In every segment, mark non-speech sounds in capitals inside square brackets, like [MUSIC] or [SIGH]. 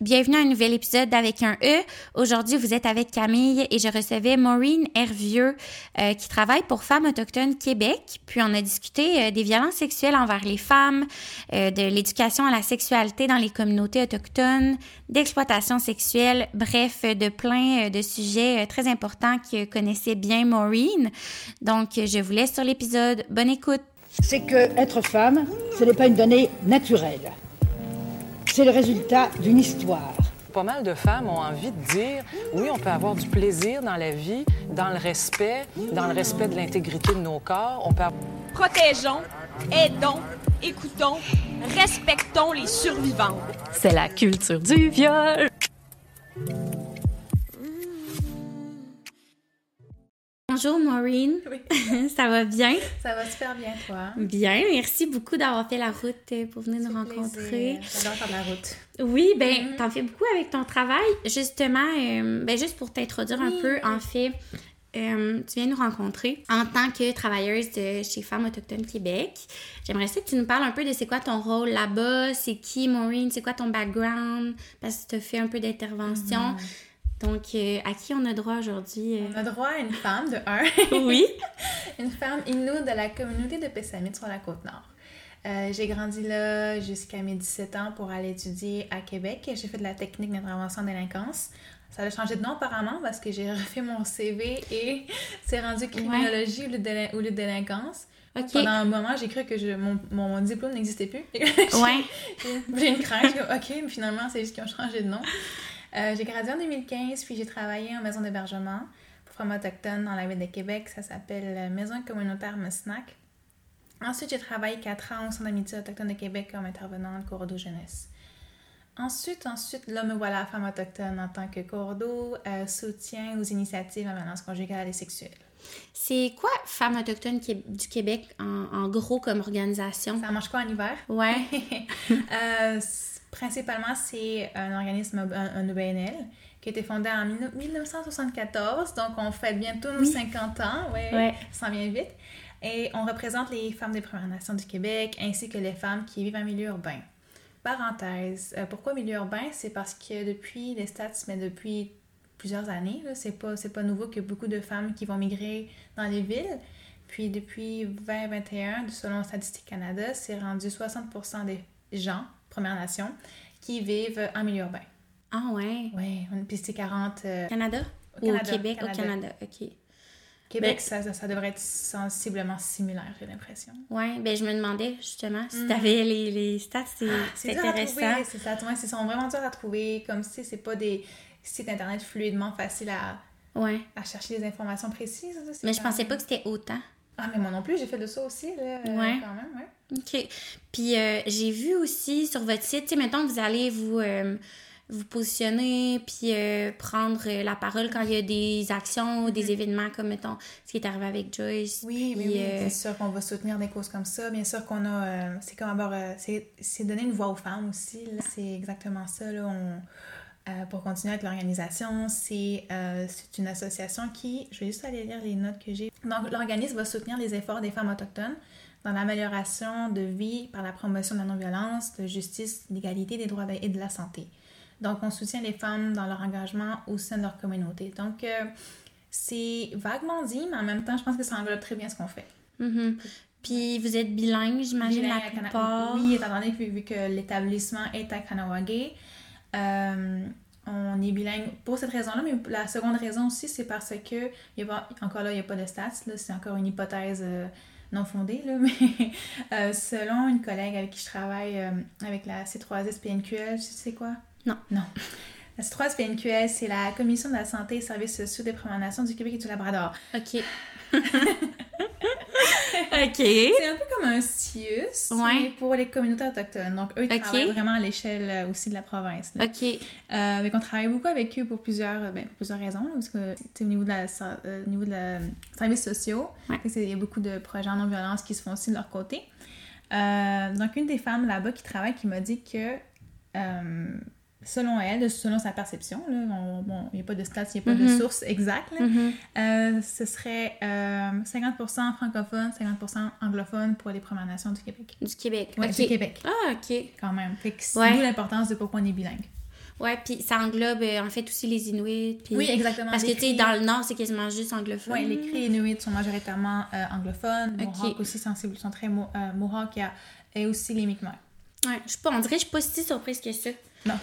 Bienvenue à un nouvel épisode d'Avec un E. Aujourd'hui, vous êtes avec Camille et je recevais Maureen Hervieux euh, qui travaille pour Femmes autochtones Québec. Puis on a discuté euh, des violences sexuelles envers les femmes, euh, de l'éducation à la sexualité dans les communautés autochtones, d'exploitation sexuelle, bref, de plein de sujets très importants que connaissait bien Maureen. Donc, je vous laisse sur l'épisode. Bonne écoute. C'est que être femme, ce n'est pas une donnée naturelle c'est le résultat d'une histoire. Pas mal de femmes ont envie de dire oui, on peut avoir du plaisir dans la vie, dans le respect, dans le respect de l'intégrité de nos corps. On peut... Protégeons, aidons, écoutons, respectons les survivants. C'est la culture du viol. Bonjour Maureen. Oui. [LAUGHS] ça va bien? Ça va super bien, toi. Bien, merci beaucoup d'avoir fait la route euh, pour venir nous rencontrer. J'adore faire la route. Oui, ben, mm-hmm. t'en fais beaucoup avec ton travail. Justement, euh, ben, juste pour t'introduire un peu, en fait, euh, tu viens nous rencontrer en tant que travailleuse de chez Femmes Autochtones Québec. J'aimerais ça que tu nous parles un peu de c'est quoi ton rôle là-bas, c'est qui Maureen, c'est quoi ton background, parce que tu as fait un peu d'intervention. Mm-hmm. Donc, euh, à qui on a droit aujourd'hui? Euh? On a droit à une femme de un. [LAUGHS] oui. [LAUGHS] une femme Innu de la communauté de Pessamit sur la côte nord. Euh, j'ai grandi là jusqu'à mes 17 ans pour aller étudier à Québec. J'ai fait de la technique d'intervention en délinquance. Ça a changé de nom apparemment parce que j'ai [LAUGHS] refait mon CV et c'est rendu criminologie ou, le délinquance. Pendant un moment, j'ai cru que je, mon, mon, diplôme n'existait plus. ouais. j'ai une crainte. ok, mais finalement, c'est juste qu'ils ont changé de nom. Euh, j'ai gradué en 2015, puis j'ai travaillé en maison d'hébergement pour femmes autochtones dans la ville de Québec. Ça s'appelle Maison communautaire Mesnac. Ensuite, j'ai travaillé 4 ans au Centre d'amitié autochtone de Québec comme intervenante Cordo Jeunesse. Ensuite, ensuite, là, me voilà femme autochtone en tant que Cordo, euh, soutien aux initiatives en violence conjugale et sexuelle. C'est quoi Femmes autochtones du Québec en, gros comme organisation? Ça marche quoi en hiver? Ouais. [LAUGHS] euh, Principalement, c'est un organisme, un, EBNL, qui a été fondé en 1974. Donc, on fête bientôt nos 50 ans. Ouais, Ça vient vite. Et on représente les femmes des Premières Nations du Québec ainsi que les femmes qui vivent en milieu urbain. Parenthèse, euh, pourquoi milieu urbain? C'est parce que depuis les stats, mais depuis plusieurs années, c'est pas, pas nouveau que beaucoup de femmes qui vont migrer dans les villes. Puis depuis 2021, selon Statistique Canada, c'est rendu 60% des gens Premières Nations qui vivent en milieu urbain. Ah ouais? Oui, puis c'est 40... Euh, Canada? Ou au Québec? Au Canada, OK. Québec, ben ça, ça, devrait être sensiblement similaire, j'ai l'impression. Oui, ben je me demandais justement si mm. tu avais les, les stats, c'est ah, intéressant. C'est ça, ouais, sont vraiment durs à trouver, comme si c'est pas des sites internet fluidement faciles à, ouais. à chercher des informations précises. mais je pensais pas que c'était autant. Ah, mais moi non plus, j'ai fait de ça aussi, là, quand même, ouais. OK. Puis euh, j'ai vu aussi sur votre site, tu sais, mettons vous allez vous, euh, vous positionner puis euh, prendre la parole quand il y a des actions ou des mm-hmm. événements comme, mettons, ce qui est arrivé avec Joyce. Oui, oui, c'est sûr qu'on va soutenir des causes comme ça. Bien sûr qu'on a... c'est comme avoir... c'est donner une voix aux femmes aussi. C'est exactement ça, là. On pour continuer avec l'organisation, c'est une association qui, je vais juste aller lire les notes que j'ai. Donc, l'organisme va soutenir les efforts des femmes autochtones dans l'amélioration de vie par la promotion de la non-violence, de justice, d'égalité des droits et de la santé. Donc, on soutient les femmes dans leur engagement au sein de leur communauté. Donc, euh, c'est vaguement dit, mais en même temps, je pense que ça englobe très bien ce qu'on fait. Mm-hmm. Puis, vous êtes bilingue, j'imagine, la plupart? Oui, étant donné que, vu que l'établissement est à Kanawagé, euh, on est bilingue pour cette raison-là, mais la seconde raison aussi, c'est parce que, y a encore là, il n'y a pas de stats, c'est encore une hypothèse euh, non fondée, là, [LAUGHS] mais euh, selon une collègue avec qui je travaille euh, avec la C3SPNQL, tu sais quoi? Non. Non. La C3SPNQL, c'est la Commission de la santé et services sociaux des Premières Nations du Québec et du Labrador. OK. [LAUGHS] [LAUGHS] OK. C'est un peu comme un CIUS, mais pour les communautés autochtones. Donc, eux, ils travaillent vraiment à l'échelle euh, aussi de la province. OK. Euh, mais on travaille beaucoup avec eux pour plusieurs, euh, ben, plusieurs raisons. parce que, au niveau de la, euh, niveau de la services sociaux, il y a beaucoup de projets en non-violence qui se font aussi de leur côté. donc, une des femmes là-bas qui travaille qui m'a dit que selon elle, selon sa perception, là, bon, il n'y a pas de stats, il n'y a pas de mhm. source exacte, mhm. euh, ce serait 50% euh, francophone, 50% anglophone pour les Premières Nations du Québec. Du Québec, Oui, du Québec. Ah, OK. Quand même. c'est d'où l'importance de pourquoi on est bilingue. Ouais, puis ça englobe euh, en fait aussi les Inuits. Oui, exactement. Parce que, tu sais, dans le Nord, c'est quasiment juste anglophone. Oui, les cris Inuits sont majoritairement anglophones. Les Mohawks aussi sensibles, sont très mo Mohawks et aussi les Mi'kmaq. Ouais, je on dirait que je suis pas si surprise que ça. Non,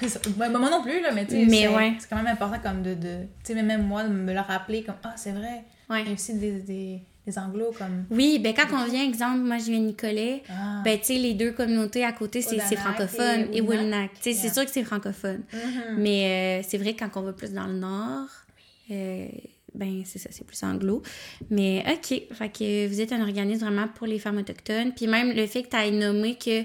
moi non plus, là, mais tu sais, c'est quand même important comme de... de tu sais, même moi, de me le rappeler comme « Ah, c'est vrai! Ouais. Il y a aussi des... des anglos comme oui ben quand on vient exemple moi je viens de Nicolet ah. ben tu sais les deux communautés à côté c'est francophone et, Wilnac tu sais c'est sûr que c'est francophone mm-hmm. mais euh, c'est vrai que quand on va plus dans le nord euh, ben c'est ça c'est plus anglo mais ok fait que vous êtes un organisme vraiment pour les femmes autochtones puis même le fait que tu aies nommé que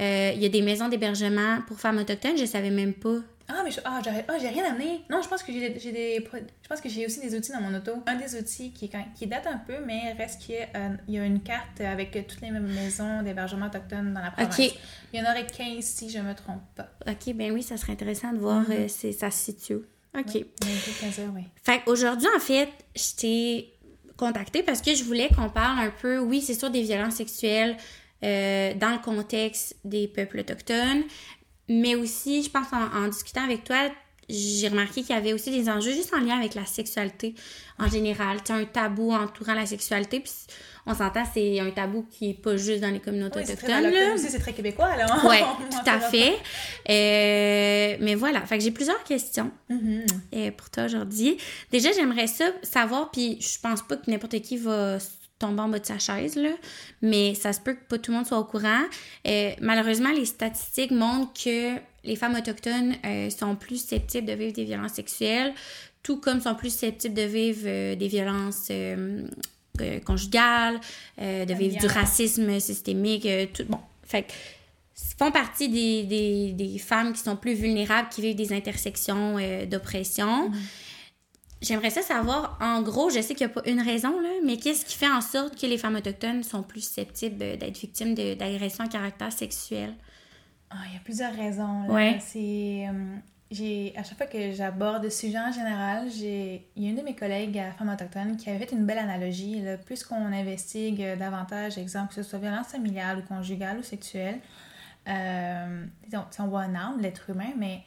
euh, il y a des maisons d'hébergement pour femmes autochtones je savais même pas ah, mais ah, ah, j'ai rien amené. Non, je pense que j'ai des, je pense que j'ai aussi des outils dans mon auto. Un des outils qui, qui date un peu, mais reste qu'il euh, y a une carte avec toutes les maisons d'hébergement autochtones dans la province. Il y en aurait 15 si je me trompe pas. OK, ben oui, ça serait intéressant de voir mm ça se situe. OK. Oui, oui. Fait aujourd'hui, en fait, je t'ai contacté parce que je voulais qu'on parle un peu, oui, c'est sûr, des violences sexuelles euh, dans le contexte des peuples autochtones, mais aussi, je pense, en, discutant avec toi, j'ai remarqué qu'il y avait aussi des enjeux juste en lien avec la sexualité en général. Tu un tabou entourant la sexualité, puis on s'entend, c'est un tabou qui est pas juste dans les communautés oui, autochtones. C'est très québécois, là. Oui, [LAUGHS] tout à fait. Euh, mais voilà, fait que j'ai plusieurs questions mm-hmm. euh, pour toi aujourd'hui. Déjà, j'aimerais ça savoir, puis je pense pas que n'importe qui va tomber en bas de sa chaise, là. mais ça se peut que pas tout le monde soit au courant. Euh, malheureusement, les statistiques montrent que les femmes autochtones euh, sont plus susceptibles de vivre des violences sexuelles, tout comme sont plus susceptibles de vivre euh, des violences conjugales, de vivre du racisme systémique, tout. Bon, fait font partie des, des, des, femmes qui sont plus vulnérables, qui vivent des intersections d'oppression. Mm-hmm. J'aimerais ça savoir, en gros, je sais qu'il n'y a pas une raison, là, mais qu'est-ce qui fait en sorte que les femmes autochtones sont plus susceptibles d'être victimes d'agressions à caractère sexuel? Ah, il y a plusieurs raisons. Là. C'est, euh, j'ai, à chaque fois que j'aborde ce sujet en général, j'ai, il y a une de mes collègues à femmes autochtones qui avait fait une belle analogie. Là. Plus qu'on investigue davantage, exemple, que ce soit violence familiale ou conjugale ou sexuelle, euh, on voit un arme, l'être humain, mais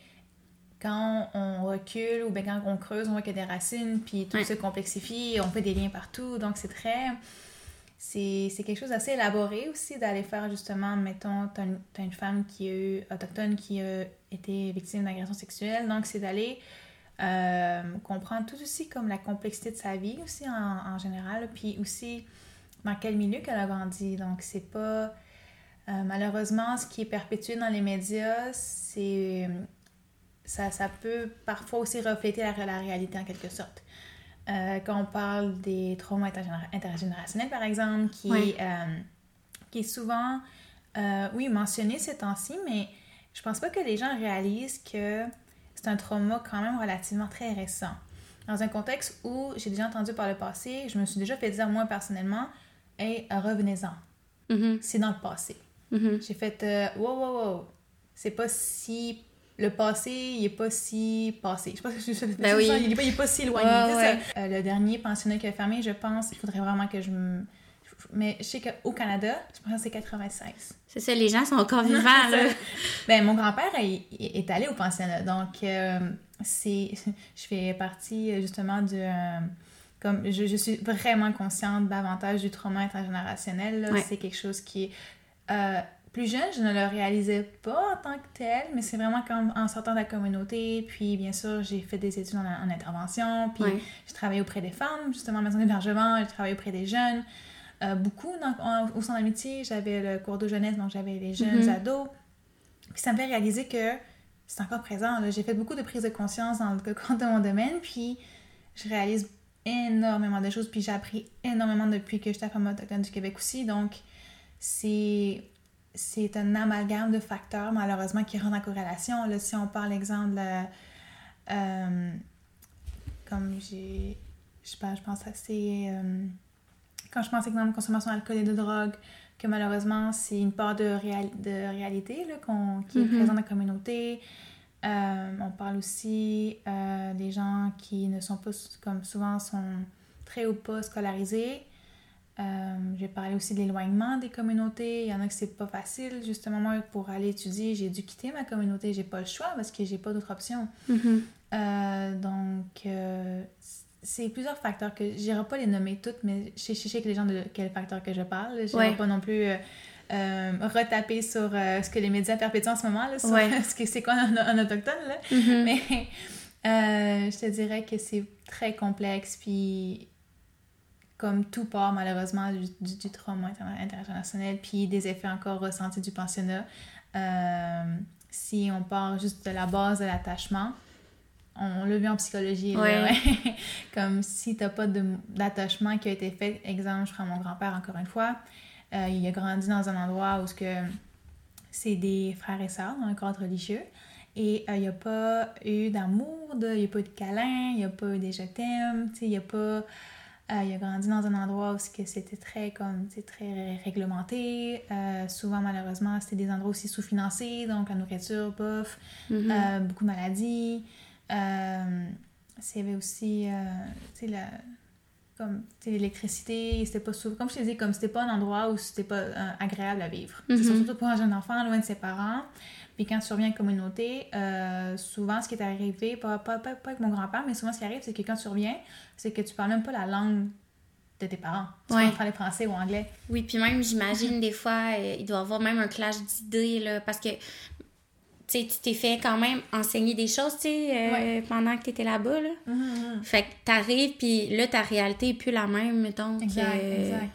quand on recule ou bien quand on creuse, on voit qu'il y a des racines, puis tout se complexifie, on fait des liens partout. Donc, c'est très. C'est quelque chose d'assez élaboré aussi d'aller faire justement, mettons, t'as une, as une femme qui est autochtone qui a été victime d'agression sexuelle. Donc, c'est d'aller euh, comprendre tout aussi comme la complexité de sa vie aussi en, en général, puis aussi dans quel milieu qu'elle a grandi. Donc, c'est pas. Euh, malheureusement, ce qui est perpétué dans les médias, c'est ça, ça, peut parfois aussi refléter la, la réalité en quelque sorte. Euh, quand on parle des traumas intergénérationnels, par exemple, qui, euh, qui est souvent, euh, oui, mentionné ces temps-ci, mais je pense pas que les gens réalisent que c'est un trauma quand même relativement très récent. Dans un contexte où j'ai déjà entendu par le passé, je me suis déjà fait dire moi personnellement, hey, revenez-en. Mm-hmm. C'est dans le passé. Mm-hmm. J'ai fait, wow, wow, wow, c'est pas si le passé, il est pas si passé. Je sais pas si je ben oui. il, est pas, il est pas si éloigné. Euh, le dernier pensionnat qui a fermé, je pense, il faudrait vraiment que je me... Mais je sais qu'au Canada, je pense que c'est 96. C'est ça, les gens sont encore [LAUGHS] vivants, là. ben, mon grand-père est, allé au pensionnat, donc euh, c'est... [LAUGHS] Je fais partie, justement, de... Euh, comme je, je, suis vraiment consciente davantage du trauma intergénérationnel, c'est quelque chose qui est plus jeune, je ne le réalisais pas en tant que tel, mais c'est vraiment comme en sortant de la communauté. Puis, bien sûr, j'ai fait des études en, intervention. Puis, j'ai travaillé auprès des femmes, justement, en maison d'hébergement. J'ai travaillé auprès des jeunes. Euh, beaucoup au sein d'amitié. J'avais le cours de jeunesse, donc j'avais les jeunes mm-hmm. ados. Puis, ça me fait réaliser que c'est encore présent. J'ai fait beaucoup de prises de conscience dans le [LAUGHS] cadre de mon domaine. Puis, je réalise énormément de choses. Puis, j'ai appris énormément depuis que j'étais Femme autochtone du Québec aussi. Donc, c'est c'est un amalgame de facteurs, malheureusement, qui rentrent en corrélation. Là, si on parle, exemple, euh, comme j'ai. Je sais pas, je pense c'est. Euh, quand je pense, exemple, consommation d'alcool et de drogue, que malheureusement, c'est une part de, de réalité là, qui est mm-hmm. présente dans la communauté. Euh, on parle aussi des gens qui ne sont pas, comme souvent, sont très ou pas scolarisés. Euh, j'ai parlé aussi de l'éloignement des communautés. Il y en a que c'est pas facile. Justement, moi, pour aller étudier, j'ai dû quitter ma communauté. J'ai pas le choix parce que j'ai pas d'autre option. Mhm. Euh, donc, euh, c'est plusieurs facteurs que j'irai pas les nommer toutes, mais je sais, que les gens de quels facteurs que je parle. Je ne pas non plus retaper sur ce que les médias perpétuent en ce moment, là, sur [LAUGHS] ce que c'est quoi un, autochtone. Là. Mhm. [LAUGHS] Mais je te dirais que c'est très complexe. Puis comme tout part malheureusement du, du, trauma international, puis des effets encore ressentis du pensionnat. Euh, si on part juste de la base de l'attachement, on, le vu en psychologie, [LAUGHS] comme si tu n'as pas d'attachement qui a été fait, exemple, je prends mon grand-père encore une fois, euh, il a grandi dans un endroit où c'est des frères et sœurs dans un cadre religieux, et euh, il n'y a pas eu d'amour, il n'y a pas eu de câlin, il n'y a pas eu des je t'aime, il n'y a pas euh, il a grandi dans un endroit où c'était très comme très réglementé. Euh, souvent, malheureusement, c'était des endroits aussi sous-financés, donc la nourriture, bof, mm-hmm. euh, beaucoup de maladies. il y avait aussi la, comme l'électricité, c'était pas souvent, comme je te disais, comme c'était pas un endroit où c'était pas agréable à vivre. Mm-hmm. Surtout pour un jeune enfant, loin de ses parents. Puis quand tu reviens en communauté, euh, souvent ce qui est arrivé, pas, pas, pas, avec mon grand-père, mais souvent ce qui arrive, c'est que quand tu reviens, c'est que tu parles même pas la langue de tes parents. Tu ouais. parler français ou anglais. Oui, puis même, j'imagine, des fois, euh, il doit y avoir même un clash d'idées, là, parce que tu t'es fait quand même enseigner des choses, tu sais, euh, pendant que tu étais là-bas, là. Mm-hmm, mm-hmm. Fait que t'arrives, puis là, ta réalité est plus la même, mettons. Exact, exact.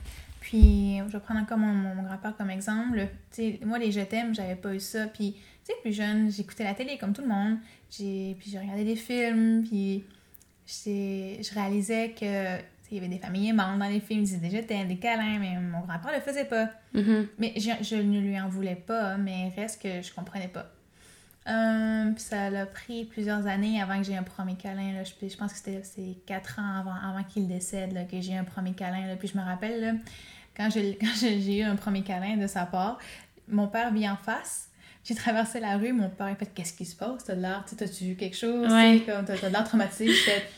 Puis, je vais prendre encore mon, mon grand-père comme exemple. moi, les je t'aime, j'avais pas eu ça. Puis, tu sais, plus jeune, j'écoutais la télé comme tout le monde. Puis, j'ai regardé des films. Puis, je réalisais que il y avait des familles aimantes dans les films, ils disaient t'aime, des câlins, mais mon grand-père le faisait pas. Mm-hmm. Mais je, je, ne lui en voulais pas, mais reste que je comprenais pas. Euh, puis ça a pris plusieurs années avant que j'ai un premier câlin. Là. Je, je pense que c'était quatre ans avant, avant qu'il décède là, que j'ai un premier câlin. Là. Puis je me rappelle, là, quand [LAUGHS] j'ai eu un premier câlin de sa part, mon père vit en face. J'ai traversé la rue, mon père a fait Qu'est-ce qui se passe? T'as l'air, t'as-tu vu quelque chose? Ouais. T'as l'air traumatisé. J'ai fait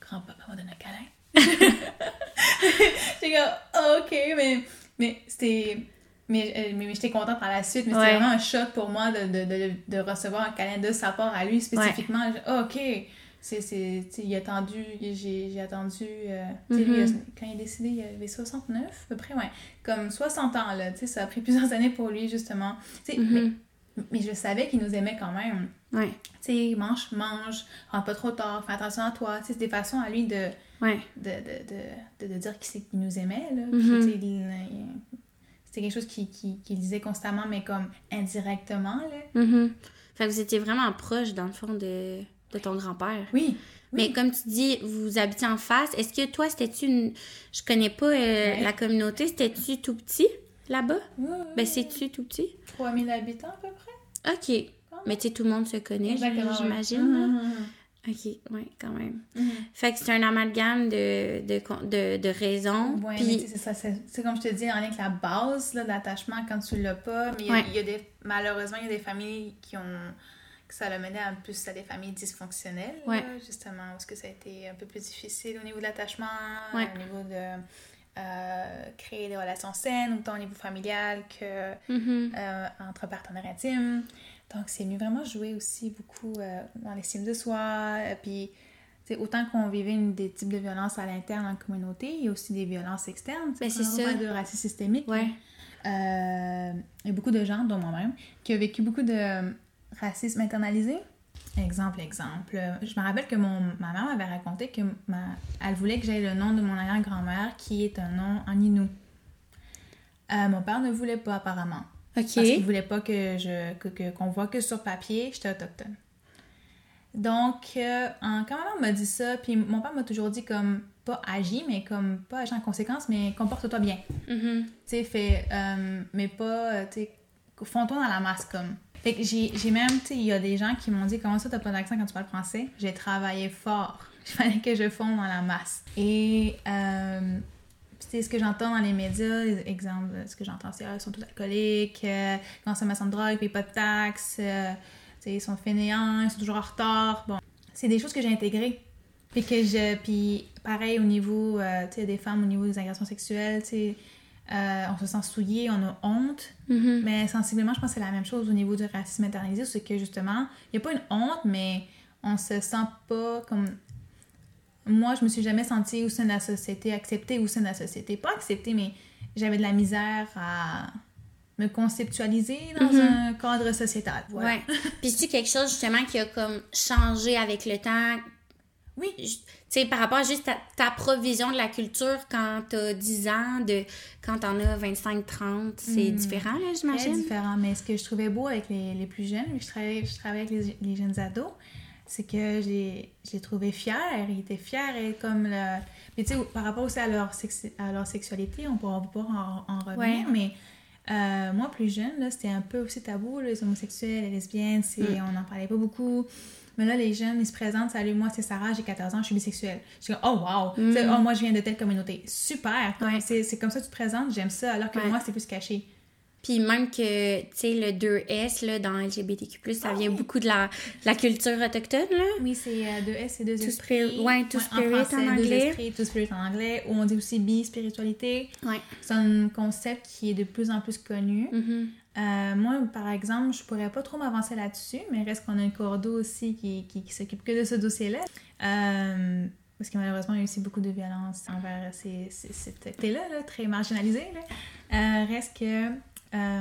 Grand-papa m'a donné un câlin. [LAUGHS] j'ai dit Ok, mais, mais c'était. Mais, euh, mais, j'étais contente par la suite, mais c'était vraiment un choc pour moi de, de, de, de, recevoir un câlin de sa part à lui spécifiquement. ok, c'est il a attendu j'ai attendu euh, mm-hmm. quand il est décédé il avait 69 à peu près ouais comme 60 ans là tu sais ça a pris plusieurs [LAUGHS] années pour lui justement mm-hmm. mais, mais, je savais qu'il nous aimait quand même ouais tu sais mange mange rentre pas trop tard fais attention à toi tu sais c'est des façons à lui de ouais. de, de, de, de, dire qu'il nous aimait là mm-hmm. c'était quelque chose qu'il qui, qui disait constamment mais comme indirectement là fait que vous étiez vraiment proche dans le fond de de ton grand-père. Oui. Mais comme tu dis, vous habitez en face. Est-ce que toi, c'était-tu une. Je connais pas euh, la communauté. C'était-tu tout petit là-bas? Oui, Ben, c'est-tu tout petit? 3000 habitants à peu près. OK. Mais tu sais, tout le monde se connaît, j'imagine. Mm-hmm, mm-hmm. OK, oui, quand même. Mm-hmm. Fait que c'est un amalgame de, de, de, de raisons. Oui, puis... c'est ça. C'est comme je te dis, en lien avec la base l'attachement quand tu l'as pas. Mais il y, a des, malheureusement, il y a des familles qui ont ça l'a mené en plus à des familles dysfonctionnelles, justement, parce que ça a été un peu plus difficile au niveau de l'attachement, au niveau de euh, créer des relations saines, autant au niveau familial que mm-hmm. euh, entre partenaires intimes. Donc, c'est mieux vraiment jouer aussi beaucoup euh, dans l'estime de soi. Puis, autant qu'on vivait une, des types de violences à l'interne en communauté, il y a aussi des violences externes. Ben, c'est ça. de racisme systémique. Ouais. il y a beaucoup de gens, dont moi-même, qui ont vécu beaucoup de racisme internalisé? Exemple, exemple. Je me rappelle que mon, ma mère m'avait raconté que ma, elle voulait que j'aie le nom de mon arrière-grand-mère, qui est un nom en Innu. Euh, mon père ne voulait pas, apparemment. OK. Parce qu'il voulait pas que je que, qu'on voit que sur papier, j'étais autochtone. Donc, euh, quand ma mère m'a dit ça, puis mon père m'a toujours dit comme, pas agi, mais comme, pas agi en conséquence, mais comporte-toi bien. Mm-hmm. Tu sais, fait, euh, mais pas, tu sais, fonds-toi dans la masse, comme. Fait que j'ai même, tu sais, il y a des gens qui m'ont dit Comment ça, t'as pas d'accent quand tu parles français? J'ai travaillé fort. [LAUGHS] Il fallait que je fonde dans la masse. Et euh, c'est ce que j'entends dans les médias. Exemple, ce que j'entends, c'est ah, ils sont tous alcooliques, euh, consommation de drogue, payent pas de taxes, euh, ils sont fainéants, ils sont toujours en retard. Bon, c'est des choses que j'ai intégrées. Puis que je. Puis pareil au niveau euh, tu sais, des femmes, au niveau des agressions sexuelles, tu sais. Euh, on se sent souillé, on a honte, Mhm. mais sensiblement, je pense que c'est la même chose au niveau du racisme internalisé, c'est que justement, il n'y a pas une honte, mais on se sent pas comme. Moi, je me suis jamais sentie au sein de la société, acceptée au sein de la société. Pas acceptée, mais j'avais de la misère à me conceptualiser dans Mhm. un cadre sociétal. Voilà. Ouais. [LAUGHS] Puis c'est quelque chose justement qui a comme changé avec le temps. Oui. Tu sais, par rapport à juste ta, ta provision de la culture quand t'as 10 ans, de quand t'en as 25, 30, c'est Hmm. différent, là, j'imagine. différent. Mais ce que je trouvais beau avec les, les plus jeunes, je travaillais, je travaillais avec les, les jeunes ados, c'est que je les, trouvais fiers. Ils étaient fiers et comme le... Puis tu sais, par rapport aussi à leur, sexi- à leur sexualité, on pourra pas en, en revenir, Ouais. mais euh, moi, plus jeune, là, c'était un peu aussi tabou, les homosexuels, les lesbiennes, c'est, Mm. on n'en parlait pas beaucoup. Mais là, les jeunes, ils se présentent, salut, moi, c'est Sarah, j'ai 14 ans, je suis bisexuelle. Je suis comme, oh, wow! Sais, oh, moi, je viens de telle communauté. Super! Mm. Ouais. c'est, c'est comme ça que tu te présentes, j'aime ça, alors que Ouais. moi, c'est plus caché. Puis même que, tu sais, le 2S, là, dans LGBTQ+, ça vient beaucoup de la, de la culture autochtone, là. Oui, c'est euh, deux S et deux esprits. spirit- ouais, two spirit en français, anglais. Deux esprits, two spirit en anglais. Ou on dit aussi bi-spiritualité. Ouais. C'est un concept qui est de plus en plus connu. Mhm. Euh, moi, par exemple, je pourrais pas trop m'avancer là-dessus, mais reste qu'on a un cordeau aussi qui, qui, qui s'occupe que de ce dossier-là. Euh, parce que malheureusement, il y a aussi beaucoup de violence envers ces, ces, cette là là, très marginalisée. Là. Euh, reste que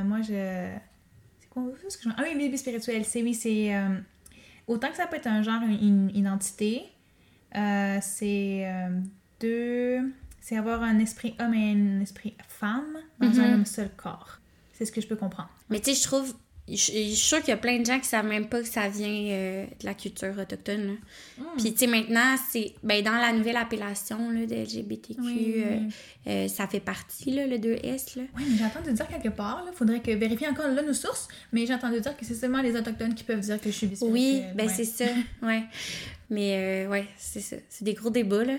moi, je. C'est quoi ce que je... Ah oui, bébé spirituel. C'est oui, c'est. autant que ça peut être un genre, une, une identité, c'est deux. C'est avoir un esprit homme et un esprit femme dans Mhm. un seul corps. C'est ce que je peux comprendre. Mais tu sais, je trouve... Je je suis sûre qu'il y a plein de gens qui savent même pas que ça vient euh, de la culture autochtone. Hmm. Puis, tu sais, maintenant, c'est... Ben, dans la nouvelle appellation, là, de LGBTQ, Oui. euh, euh, ça fait partie, là, le 2S, là. Oui, mais j'ai entendu dire quelque part, il faudrait que vérifier encore là nos sources, mais j'ai entendu dire que c'est seulement les Autochtones qui peuvent dire que je suis bisexuelle. Oui, ben Ouais. c'est ça, [LAUGHS] ouais. Mais euh, ouais, c'est ça. C'est des gros débats, là.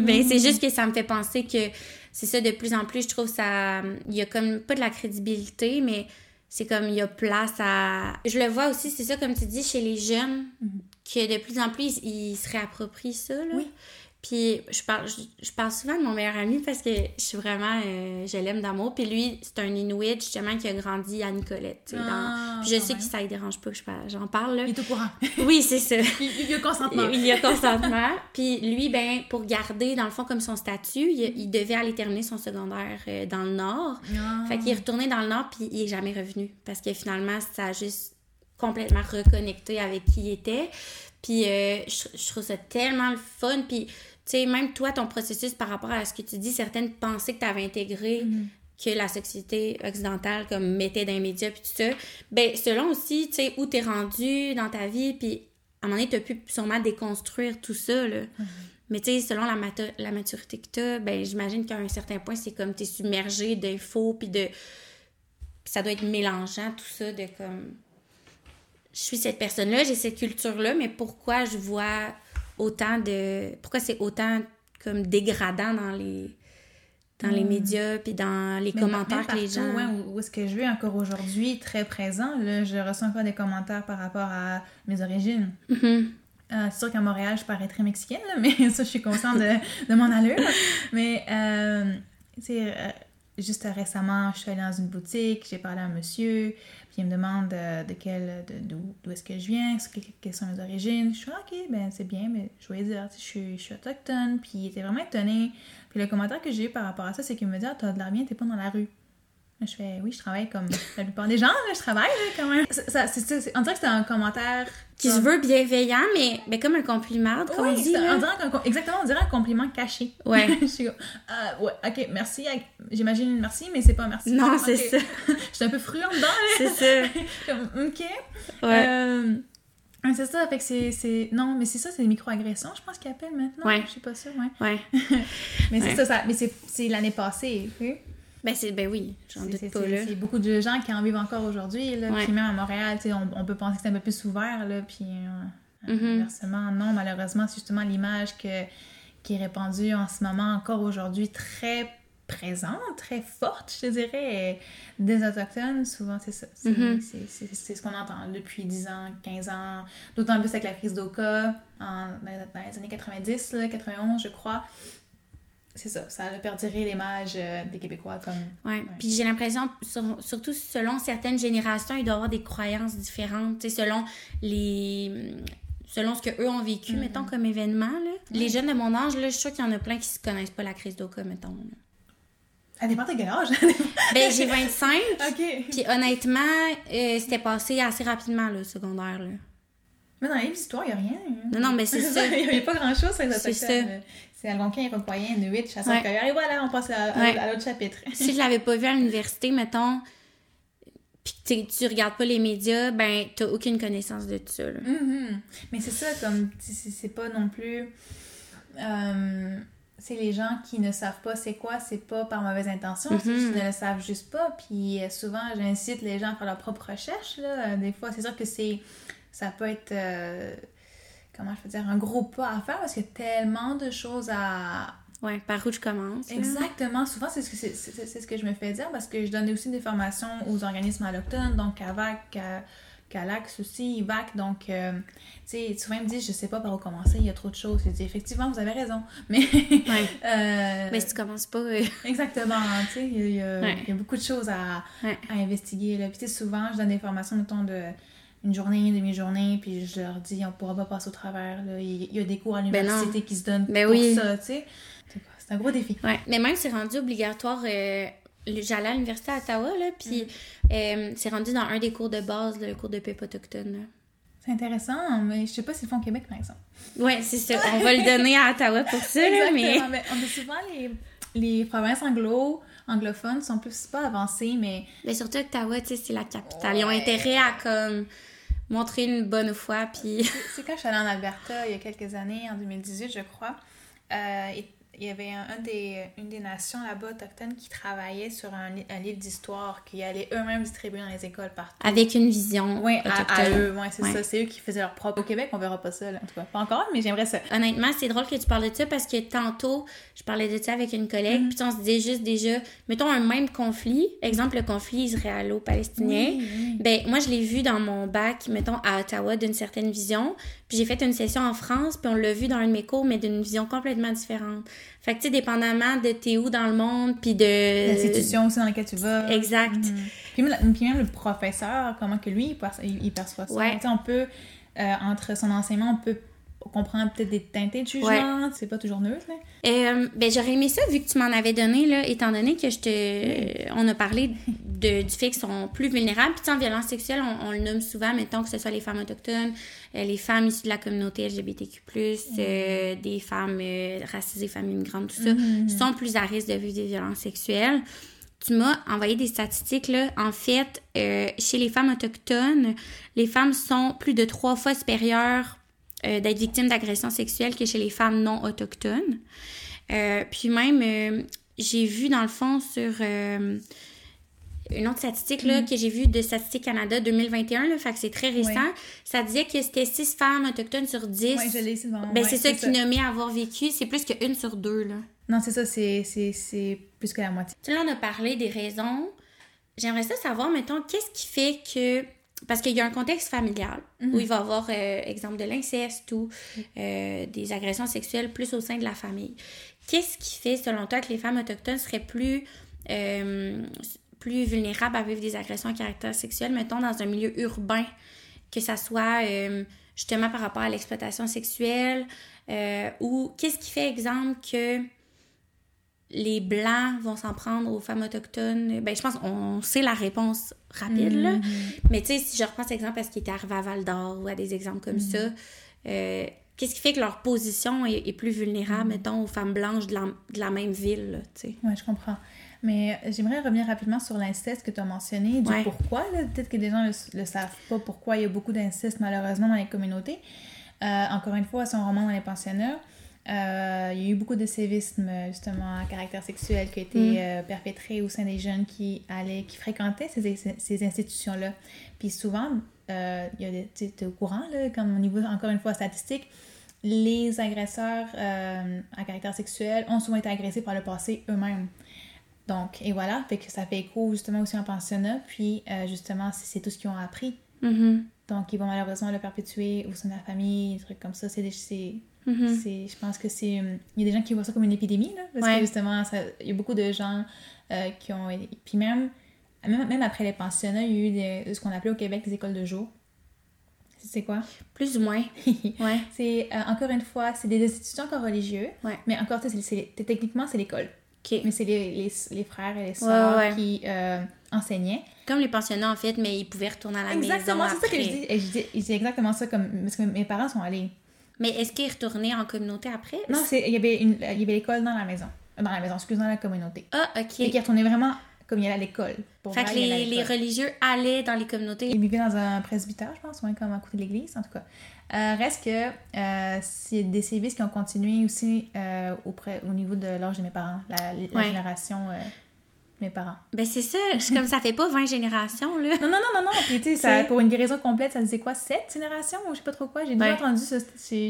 Mais [LAUGHS] c'est juste que ça me fait penser que c'est ça, de plus en plus, je trouve ça... Il y a comme pas de la crédibilité, mais c'est comme il y a place à... Je le vois aussi, c'est ça, comme tu dis, chez les jeunes, que de plus en plus, ils, ils se réapproprient ça, là. Oui. Puis je parle, je, je parle souvent de mon meilleur ami parce que je suis vraiment... euh, je l'aime d'amour. Puis lui, c'est un Inuit, justement, qui a grandi à Nicolette, tu sais, dans- Ah, Puis je sais que ça ne dérange pas que je parle- j'en parle, là. Il est au courant. [LAUGHS] Oui, c'est ça. il, il y a consentement. Il y a consentement. Puis lui, ben, pour garder, dans le fond, comme son statut, il, il devait aller terminer son secondaire euh, dans le Nord. Ah. Fait qu'il est retourné dans le Nord, puis il est jamais revenu. Parce que finalement, ça a juste complètement reconnecté avec qui il était. Puis euh, je, je trouve ça tellement le fun. Puis, tu sais, même toi, ton processus par rapport à ce que tu dis, certaines pensées que tu avais intégrées, que la société occidentale comme mettait dans les médias, puis tout ça, ben, selon aussi, tu sais, où t'es rendu dans ta vie, puis à un moment donné, t'as pu sûrement déconstruire tout ça, là. Mais tu sais, selon la, matu- la maturité que t'as, ben, j'imagine qu'à un certain point, c'est comme t'es submergé d'infos, puis de... Ça doit être mélangeant, tout ça, de comme... Je suis cette personne-là, j'ai cette culture-là, mais pourquoi je vois autant de... Pourquoi c'est autant comme dégradant dans les dans les médias puis dans les Mais commentaires même que les partout, gens... ouais, où, où est-ce que je vais encore aujourd'hui, très présent, là, je reçois encore des commentaires par rapport à mes origines. Euh, c'est sûr qu'à Montréal, je parais très mexicaine, [LAUGHS] mais ça, je suis consciente de, de mon allure. Mais, euh, sais, euh, juste récemment, je suis allée dans une boutique, j'ai parlé à un monsieur, puis il me demande euh, de d'où, est-ce que je viens, quelles sont mes origines? Je suis ok, ben c'est bien, mais je voulais dire, je suis, autochtone, puis il était vraiment étonné. Puis le commentaire que j'ai eu par rapport à ça, c'est qu'il me dit, ah, t'as de l'air bien, t'es pas dans la rue. Je fais, oui, je travaille comme la plupart des gens, je travaille quand même. Ça, ça- on dirait que c'est un commentaire Qui se veut bienveillant, mais, mais comme un compliment, comme on oui, dit. là. on dirait qu'un com- exactement, on dirait un compliment caché. Ouais. [LAUGHS] je suis Ah, ouais, ok, merci. J'imagine merci, mais c'est pas merci. Non, c'est ça. [LAUGHS] je suis un peu fruant dedans. C'est ça. [LAUGHS] Comme, ok. Ouais. Euh, c'est ça, fait que c'est-. Non, mais c'est ça, c'est des microagressions, je pense qu'ils appellent maintenant. Ouais. Je sais pas ça, ouais. Ouais. Mais c'est Ouais. ça, ça, mais c'est c'est l'année passée. oui. Ben, c'est, ben oui, j'en C'est- doute pas, là. C'est beaucoup de gens qui en vivent encore aujourd'hui. là. Ouais. Puis même à Montréal, on, on peut penser que c'est un peu plus ouvert. Là, puis euh, Mhm. inversement, non, malheureusement, c'est justement l'image que, qui est répandue en ce moment, encore aujourd'hui, très présente, très forte, je dirais, des Autochtones. Souvent, c'est ça. C'est Mhm. c'est- c'est ce qu'on entend depuis 10 ans, 15 ans. D'autant plus avec la crise d'Oka en- dans, dans les années 90, là, 91, je crois. C'est ça, ça a perduré l'image euh, des Québécois comme... Ouais. Puis j'ai l'impression, sur- surtout selon certaines générations, il doit y avoir des croyances différentes, tu sais, selon les selon ce que eux ont vécu, mettons, comme événement. Là. Les jeunes de mon âge, là, je suis sûre qu'il y en a plein qui ne connaissent pas la crise d'Oka, mettons. là. Ça dépend de quel âge. [LAUGHS] Ben, j'ai 25, ok. puis honnêtement, euh, c'était passé assez rapidement, le secondaire. Là. Mais dans les d'histoire, il n'y a rien. hein. Non, non, mais c'est [LAUGHS] ça. Il n'y a pas grand-chose C'est ça. C'est Algonquin, Iroquoien, Inuit, chasseur Ouais. Et voilà, on passe à, à- Ouais. à l'autre chapitre. [LAUGHS] si je l'avais pas vu à l'université, mettons, puis tu regardes pas les médias, ben, t'as aucune connaissance de ça. Là. Mhm. Mais c'est ça, comme, c'est- pas non plus. Euh, c'est les gens qui ne savent pas c'est quoi, c'est pas par mauvaise intention, c'est Mhm. juste qu'ils ne le savent juste pas. Puis euh, souvent, j'incite les gens à faire leur propre recherche. Là. Euh, Des fois, c'est sûr que c'est. Ça peut être. euh, comment je peux dire, un gros pas à faire parce qu'il y a tellement de choses à, Ouais, par où je commence. Exactement. Souvent, c'est ce, que, c'est, c'est- c'est ce que je me fais dire parce que je donne aussi des formations aux organismes allochtones, donc à VAC, à CALAX aussi, IVAC. Donc, euh, tu sais, souvent ils me disent, je sais pas par où commencer, il y a trop de choses. Je dis, effectivement, vous avez raison. [LAUGHS] Mais, Ouais. euh, Mais si tu commences pas. euh, [LAUGHS] exactement, tu sais, il y, a- il y a- Ouais. il y a beaucoup de choses à, Ouais. à investiguer. Là. Puis, tu sais, souvent, je donne des formations, mettons, de une journée, une demi-journée, puis je leur dis, on pourra pas passer au travers. Là. Il y a des cours à Ben l'université qui se donnent Ben pour oui. ça, tu sais. C'est un gros défi. Ouais. Mais même, c'est rendu obligatoire. euh, J'allais à l'université à Ottawa, là, puis euh, c'est rendu dans un des cours de base, le cours de PEP autochtone. C'est intéressant, mais je sais pas s'ils le font au Québec, par exemple. Ouais, c'est ça. On va le donner à Ottawa pour ça, là, mais. Mais on dit souvent les, les provinces anglo, anglophones sont plus pas avancées, mais Mais surtout Ottawa, tu sais, c'est la capitale. Ils ont intérêt à comme montrer une bonne foi, puis. c'est quand je suis allée en Alberta il y a quelques années, en 2018, je crois. euh, il y avait un, un des, une des nations là-bas autochtones qui travaillait sur un, un livre d'histoire qui allait eux-mêmes distribuer dans les écoles partout. Avec une vision. Oui, à, eux, ouais, c'est Ouais. ça. C'est eux qui faisaient leur propre. Au Québec, on verra pas ça, là, en tout cas. Pas encore, mais j'aimerais ça. Honnêtement, c'est drôle que tu parles de ça parce que tantôt, je parlais de ça avec une collègue, Mm-hmm. puis on se disait juste déjà, mettons un même conflit, exemple le conflit israélo-palestinien. Oui, oui. Ben, moi, je l'ai vu dans mon bac, mettons, à Ottawa, d'une certaine vision. J'ai fait une session en France, puis on l'a vu dans un de mes cours, mais d'une vision complètement différente. Fait que, tu sais, dépendamment de t'es où dans le monde, puis de... L'institution aussi dans laquelle tu vas. Exact. Mhm. Puis, même, la- puis même le professeur, comment que lui, il, perçoit- il- il perçoit ça. Ouais. Tu sais, on peut, euh, entre son enseignement, on peut comprendre peut-être des teintés de jugement, c'est pas toujours neutre. là. Euh, ben, j'aurais aimé ça vu que tu m'en avais donné, là, étant donné que je te. On a parlé de, du fait qu'ils sont plus vulnérables. Puis, en violence sexuelle, on, on le nomme souvent, mettons que ce soit les femmes autochtones, euh, les femmes issues de la communauté LGBTQ, euh, des femmes euh, racisées, femmes immigrantes, tout ça, sont plus à risque de vivre des violences sexuelles. Tu m'as envoyé des statistiques, là. En fait, euh, chez les femmes autochtones, les femmes sont plus de trois fois supérieures d'être victimes d'agressions sexuelles que chez les femmes non autochtones. Puis même, j'ai vu dans le fond sur une autre statistique là, que j'ai vue de Statistique Canada 2021, là, fait que c'est très récent. Ça disait que c'était 6 femmes autochtones sur 10. Ouais, je l'ai moi. ben, c'est ça qui nommait avoir vécu. C'est plus qu'une sur deux. Là. Non, c'est ça, c'est- c'est c'est plus que la moitié. Tu là, on a parlé des raisons. J'aimerais ça savoir, mettons, qu'est-ce qui fait que. Parce qu'il y a un contexte familial où il va y avoir, euh, exemple, de l'inceste ou euh, des agressions sexuelles plus au sein de la famille. Qu'est-ce qui fait, selon toi, que les femmes autochtones seraient plus, euh, plus vulnérables à vivre des agressions à caractère sexuel, mettons, dans un milieu urbain, que ça soit euh, justement par rapport à l'exploitation sexuelle, euh, ou qu'est-ce qui fait, exemple, que les Blancs vont s'en prendre aux femmes autochtones? Ben, je pense qu'on sait la réponse rapide, là. Mais tu sais, si je reprends cet exemple parce qu'il était arrivé à Val d'Or ou à des exemples comme ça, euh, qu'est-ce qui fait que leur position est, est plus vulnérable, mettons, aux femmes blanches de la, de la même ville, tu sais? Ouais, je comprends. Mais euh, j'aimerais revenir rapidement sur l'inceste que tu as mentionné, du Ouais. pourquoi. Peut-être que les gens ne le, savent pas pourquoi il y a beaucoup d'inceste malheureusement dans les communautés. Euh, encore une fois, si on remonte dans les pensionnats, euh, il y a eu beaucoup de sévisme justement à caractère sexuel qui a été Mm. euh, perpétré au sein des jeunes qui allaient, qui fréquentaient ces, ces institutions-là. Puis souvent, euh, il y a des, es au courant, là, comme au niveau, encore une fois, statistique, les agresseurs à caractère sexuel ont souvent été agressés par le passé eux-mêmes. Donc, et voilà, fait que ça fait écho justement aussi en pensionnat, puis euh, justement, c'est tout ce qu'ils ont appris. Mm-hmm. Donc, ils vont malheureusement le perpétuer au sein de la famille, des trucs comme ça. C'est Mm-hmm. c'est- je pense que c'est. hum, Il y a des gens qui voient ça comme une épidémie, là, parce Ouais. que justement, il y a beaucoup de gens euh, qui ont. Puis même, même, même après les pensionnats, il y a eu des- ce qu'on appelait au Québec des écoles de jour. C'est quoi? Plus ou moins. [LAUGHS] Ouais. C'est, euh, encore une fois, c'est des institutions encore religieux, Ouais. mais encore, c'est- techniquement, c'est l'école. OK. Mais c'est les, les, les frères et les sœurs ouais. qui euh, enseignaient. Comme les pensionnats, en fait, mais ils pouvaient retourner à la Exactement, maison c'est ça que je dis. Et je dis, je dis exactement ça, comme, parce que mes parents sont allés. Mais est-ce qu'ils retournaient en communauté après? Non, il y avait, une, il y avait l'école dans la maison. Dans la maison, excuse, dans la communauté. Ah, Et OK. qui retournait vraiment comme il allait à l'école. Fait vrai, que les, religieux allaient dans les communautés. Ils vivaient dans un presbytère, je pense, ouais, comme à côté de l'église, en tout cas. Euh, reste que euh, c'est des services qui ont continué aussi euh, auprès, au niveau de l'âge de mes parents, la, la Ouais. génération mes parents. Ben c'est ça, [LAUGHS] comme ça fait pas 20 générations, là. Non, non, non, non, non. Puis, tu sais, pour une guérison complète, ça disait quoi, sept générations ou je sais pas trop quoi? J'ai déjà Ouais. entendu ça.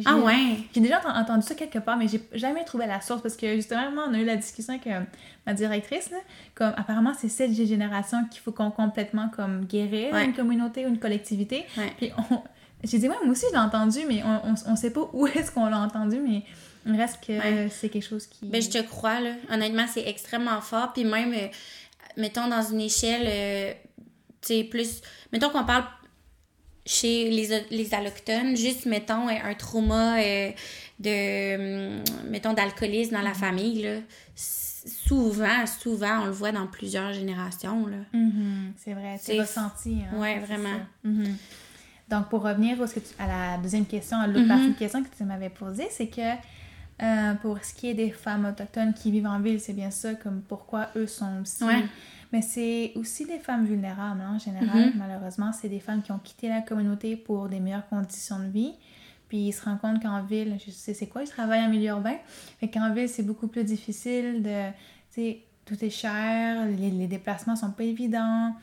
Ah ouais? J'ai déjà ent- entendu ça quelque part, mais j'ai jamais trouvé la source parce que justement, on a eu la discussion avec euh, ma directrice. Là, comme apparemment, c'est cette génération qu'il faut qu'on complètement comme guérir Ouais. une communauté ou une collectivité. Ouais. Puis on- j'ai dit, ouais, moi aussi, je l'ai entendu, mais on, on, on sait pas où est-ce qu'on l'a entendu, mais reste que Ouais. c'est quelque chose qui. Ben je te crois, là. Honnêtement, c'est extrêmement fort. Puis même, euh, mettons, dans une échelle, euh, tu sais, plus... Mettons qu'on parle chez les, les allochtones, juste, mettons, euh, un trauma euh, de... hum, Mettons, d'alcoolisme dans la famille, là. Souvent, souvent, on le voit dans plusieurs générations, là. Mhm, c'est vrai, c'est ressenti. Hein, Ouais, vraiment. Mhm. Donc, pour revenir à la deuxième question, à l'autre Mhm. partie de question que tu m'avais posée, c'est que euh, pour ce qui est des femmes autochtones qui vivent en ville, c'est bien ça, comme pourquoi eux sont aussi. Ouais. Mais c'est aussi des femmes vulnérables, hein, en général. Mhm. Malheureusement, c'est des femmes qui ont quitté la communauté pour des meilleures conditions de vie. Puis ils se rendent compte qu'en ville, je sais c'est quoi, ils travaillent en milieu urbain? Fait qu'en ville, c'est beaucoup plus difficile de. Tu sais, tout est cher, les, les déplacements sont pas évidents.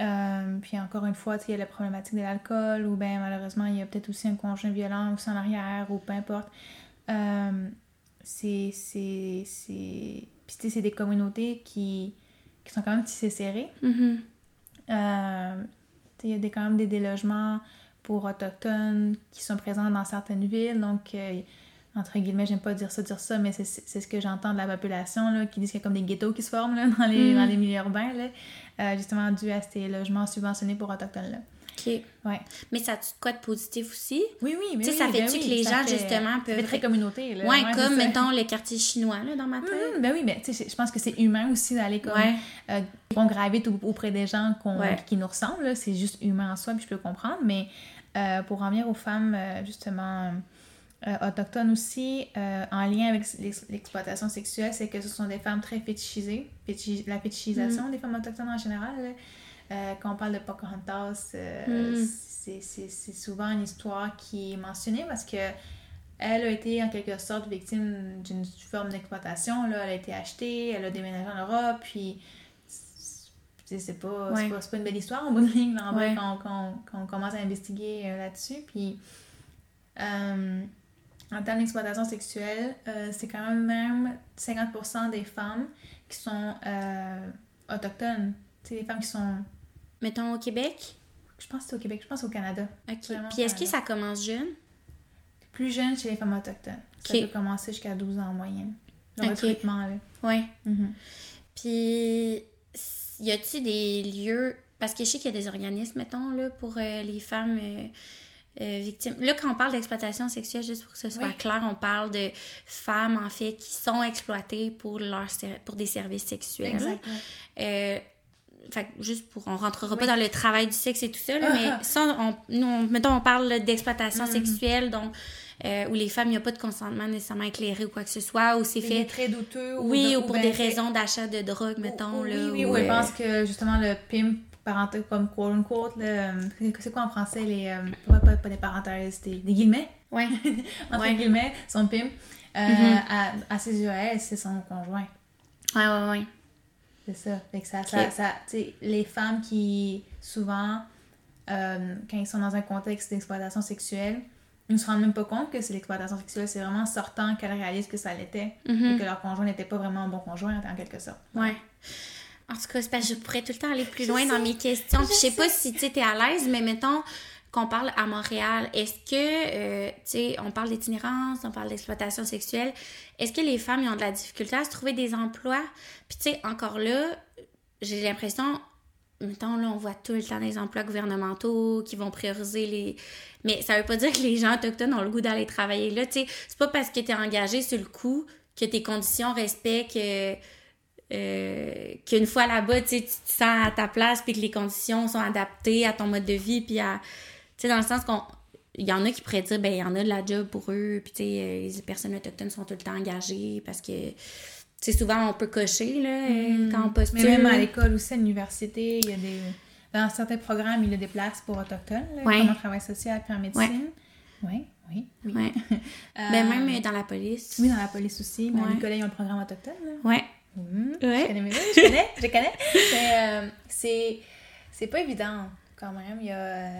Euh, puis encore une fois, tu sais, il y a la problématique de l'alcool, ou bien malheureusement, il y a peut-être aussi un conjoint violent aussi en arrière, ou peu importe. Euh, c'est. c'est- des communautés qui, qui sont quand même tissées serrées. Mhm. Euh, il y a des, quand même des délogements pour autochtones qui sont présents dans certaines villes. Donc, euh, entre guillemets, j'aime pas dire ça, dire ça, mais c'est ce que j'entends de la population, là, qui disent qu'il y a comme des ghettos qui se forment là, dans, les, Mm. dans les milieux urbains, là, euh, justement dû à ces logements subventionnés pour autochtones. OK. Ouais. Mais ça a-tu de quoi de positif aussi? Oui, oui, mais Tu sais, oui, ça ben fait-tu oui, que les gens, fait- justement, peuvent- très communauté. Là. Ouais, c'est comme, mettons, le quartier chinois, là, dans ma tête. Mhm, ben oui, mais tu sais, je pense que c'est humain aussi d'aller comme. Ouais. euh, on gravite au- auprès des gens Ouais. qui nous ressemblent, c'est juste humain en soi, puis je peux comprendre. Mais euh, pour en venir aux femmes, euh, justement, euh, autochtones aussi, euh, en lien avec l'ex- l'exploitation sexuelle, c'est que ce sont des femmes très fétichisées. Fétichi- la fétichisation des femmes autochtones en général. Euh, quand on parle de Pocahontas, euh, Mm. c'est- souvent une histoire qui est mentionnée parce que elle a été en quelque sorte victime d'une forme d'exploitation. Elle a été achetée, elle a déménagé en Europe, puis c'est pas, Ouais. pas, une belle histoire en bout de ligne, là, en vrai, Ouais. quand, quand- quand on commence à investiguer euh, là-dessus. Puis, en termes d'exploitation sexuelle, c'est quand même même 50% des femmes qui sont autochtones. C'est des femmes qui sont... Mettons au Québec? Je pense que c'est au Québec, je pense au Canada. OK. Vraiment Puis est-ce que ça commence jeune? Plus jeune chez les femmes autochtones. Ça peut commencer jusqu'à 12 ans en moyenne. Le Ok. recrutement, là. Ouais. Mhm. Puis, y a-tu des lieux. Parce que je sais qu'il y a des organismes, mettons, là, pour euh, les femmes euh, euh, victimes. Là, quand on parle d'exploitation sexuelle, juste pour que ce soit Oui. clair, on parle de femmes, en fait, qui sont exploitées pour, leur, pour des services sexuels. Euh, fait juste pour. On rentrera pas dans le travail du sexe et tout ça, là, Ah, mais ah. ça, on, nous, on- mettons, on parle d'exploitation Mhm. sexuelle, donc. euh, où les femmes, il n'y a pas de consentement nécessairement éclairé ou quoi que ce soit, ou c'est fait. très douteux. Oui, de- ou pour ben, des fait- raisons d'achat de drogue, mettons. Oui, là, oui, ou, oui, euh, je pense que justement le pimp parental comme quote unquote, là, euh, c'est- quoi en français les. euh, pas, pas, des parenthèses, des, des guillemets, Ouais. [LAUGHS] entre Ouais. guillemets, son pimp. Euh, Mhm. à, à ses yeux, c'est son conjoint. Ouais, ouais, ouais. C'est ça. Fait que ça, ça, sais, les femmes qui, souvent, euh, quand ils sont dans un contexte d'exploitation sexuelle, ils ne se rendent même pas compte que c'est l'exploitation sexuelle. C'est vraiment sortant qu'elles réalisent que ça l'était Mhm. et que leur conjoint n'était pas vraiment un bon conjoint en quelque sorte. Ouais. En tout cas, parce que je pourrais tout le temps aller plus loin dans mes questions. Puis je sais pas si tu es à l'aise, mais mettons qu'on parle à Montréal, est-ce que, euh, tu sais, on parle d'itinérance, on parle d'exploitation sexuelle, est-ce que les femmes ont de la difficulté à se trouver des emplois? Puis tu sais, encore là, j'ai l'impression, mettons, là, on voit tout le temps des emplois gouvernementaux qui vont prioriser les... Mais ça veut pas dire que les gens autochtones ont le goût d'aller travailler là, tu sais. C'est pas parce que t'es engagé sur le coup que tes conditions respectent euh, qu'une fois là-bas, tu te sens à ta place puis que les conditions sont adaptées à ton mode de vie puis à... Sais, dans le sens qu'on... Il y en a qui pourraient dire, ben, il y en a de la job pour eux, puis tu sais, euh, les personnes autochtones sont tout le temps engagées parce que, tu sais, souvent, on peut cocher, là, euh, quand on postule. Mais même à l'école aussi, à l'université, il y a des... Dans certains programmes, il y a des places pour autochtones, là, Ouais. comme en travail social puis en médecine. Oui, oui, oui. Ouais. [LAUGHS] Euh, Ben, même dans la police. Oui, dans la police aussi. Mais à Ouais. l'école, ils ont le programme autochtone. Là. Ouais. Ouais. Je connais, mes- je connais, je connais. [LAUGHS] Mais euh, c'est, c'est pas évident quand même. Il y a,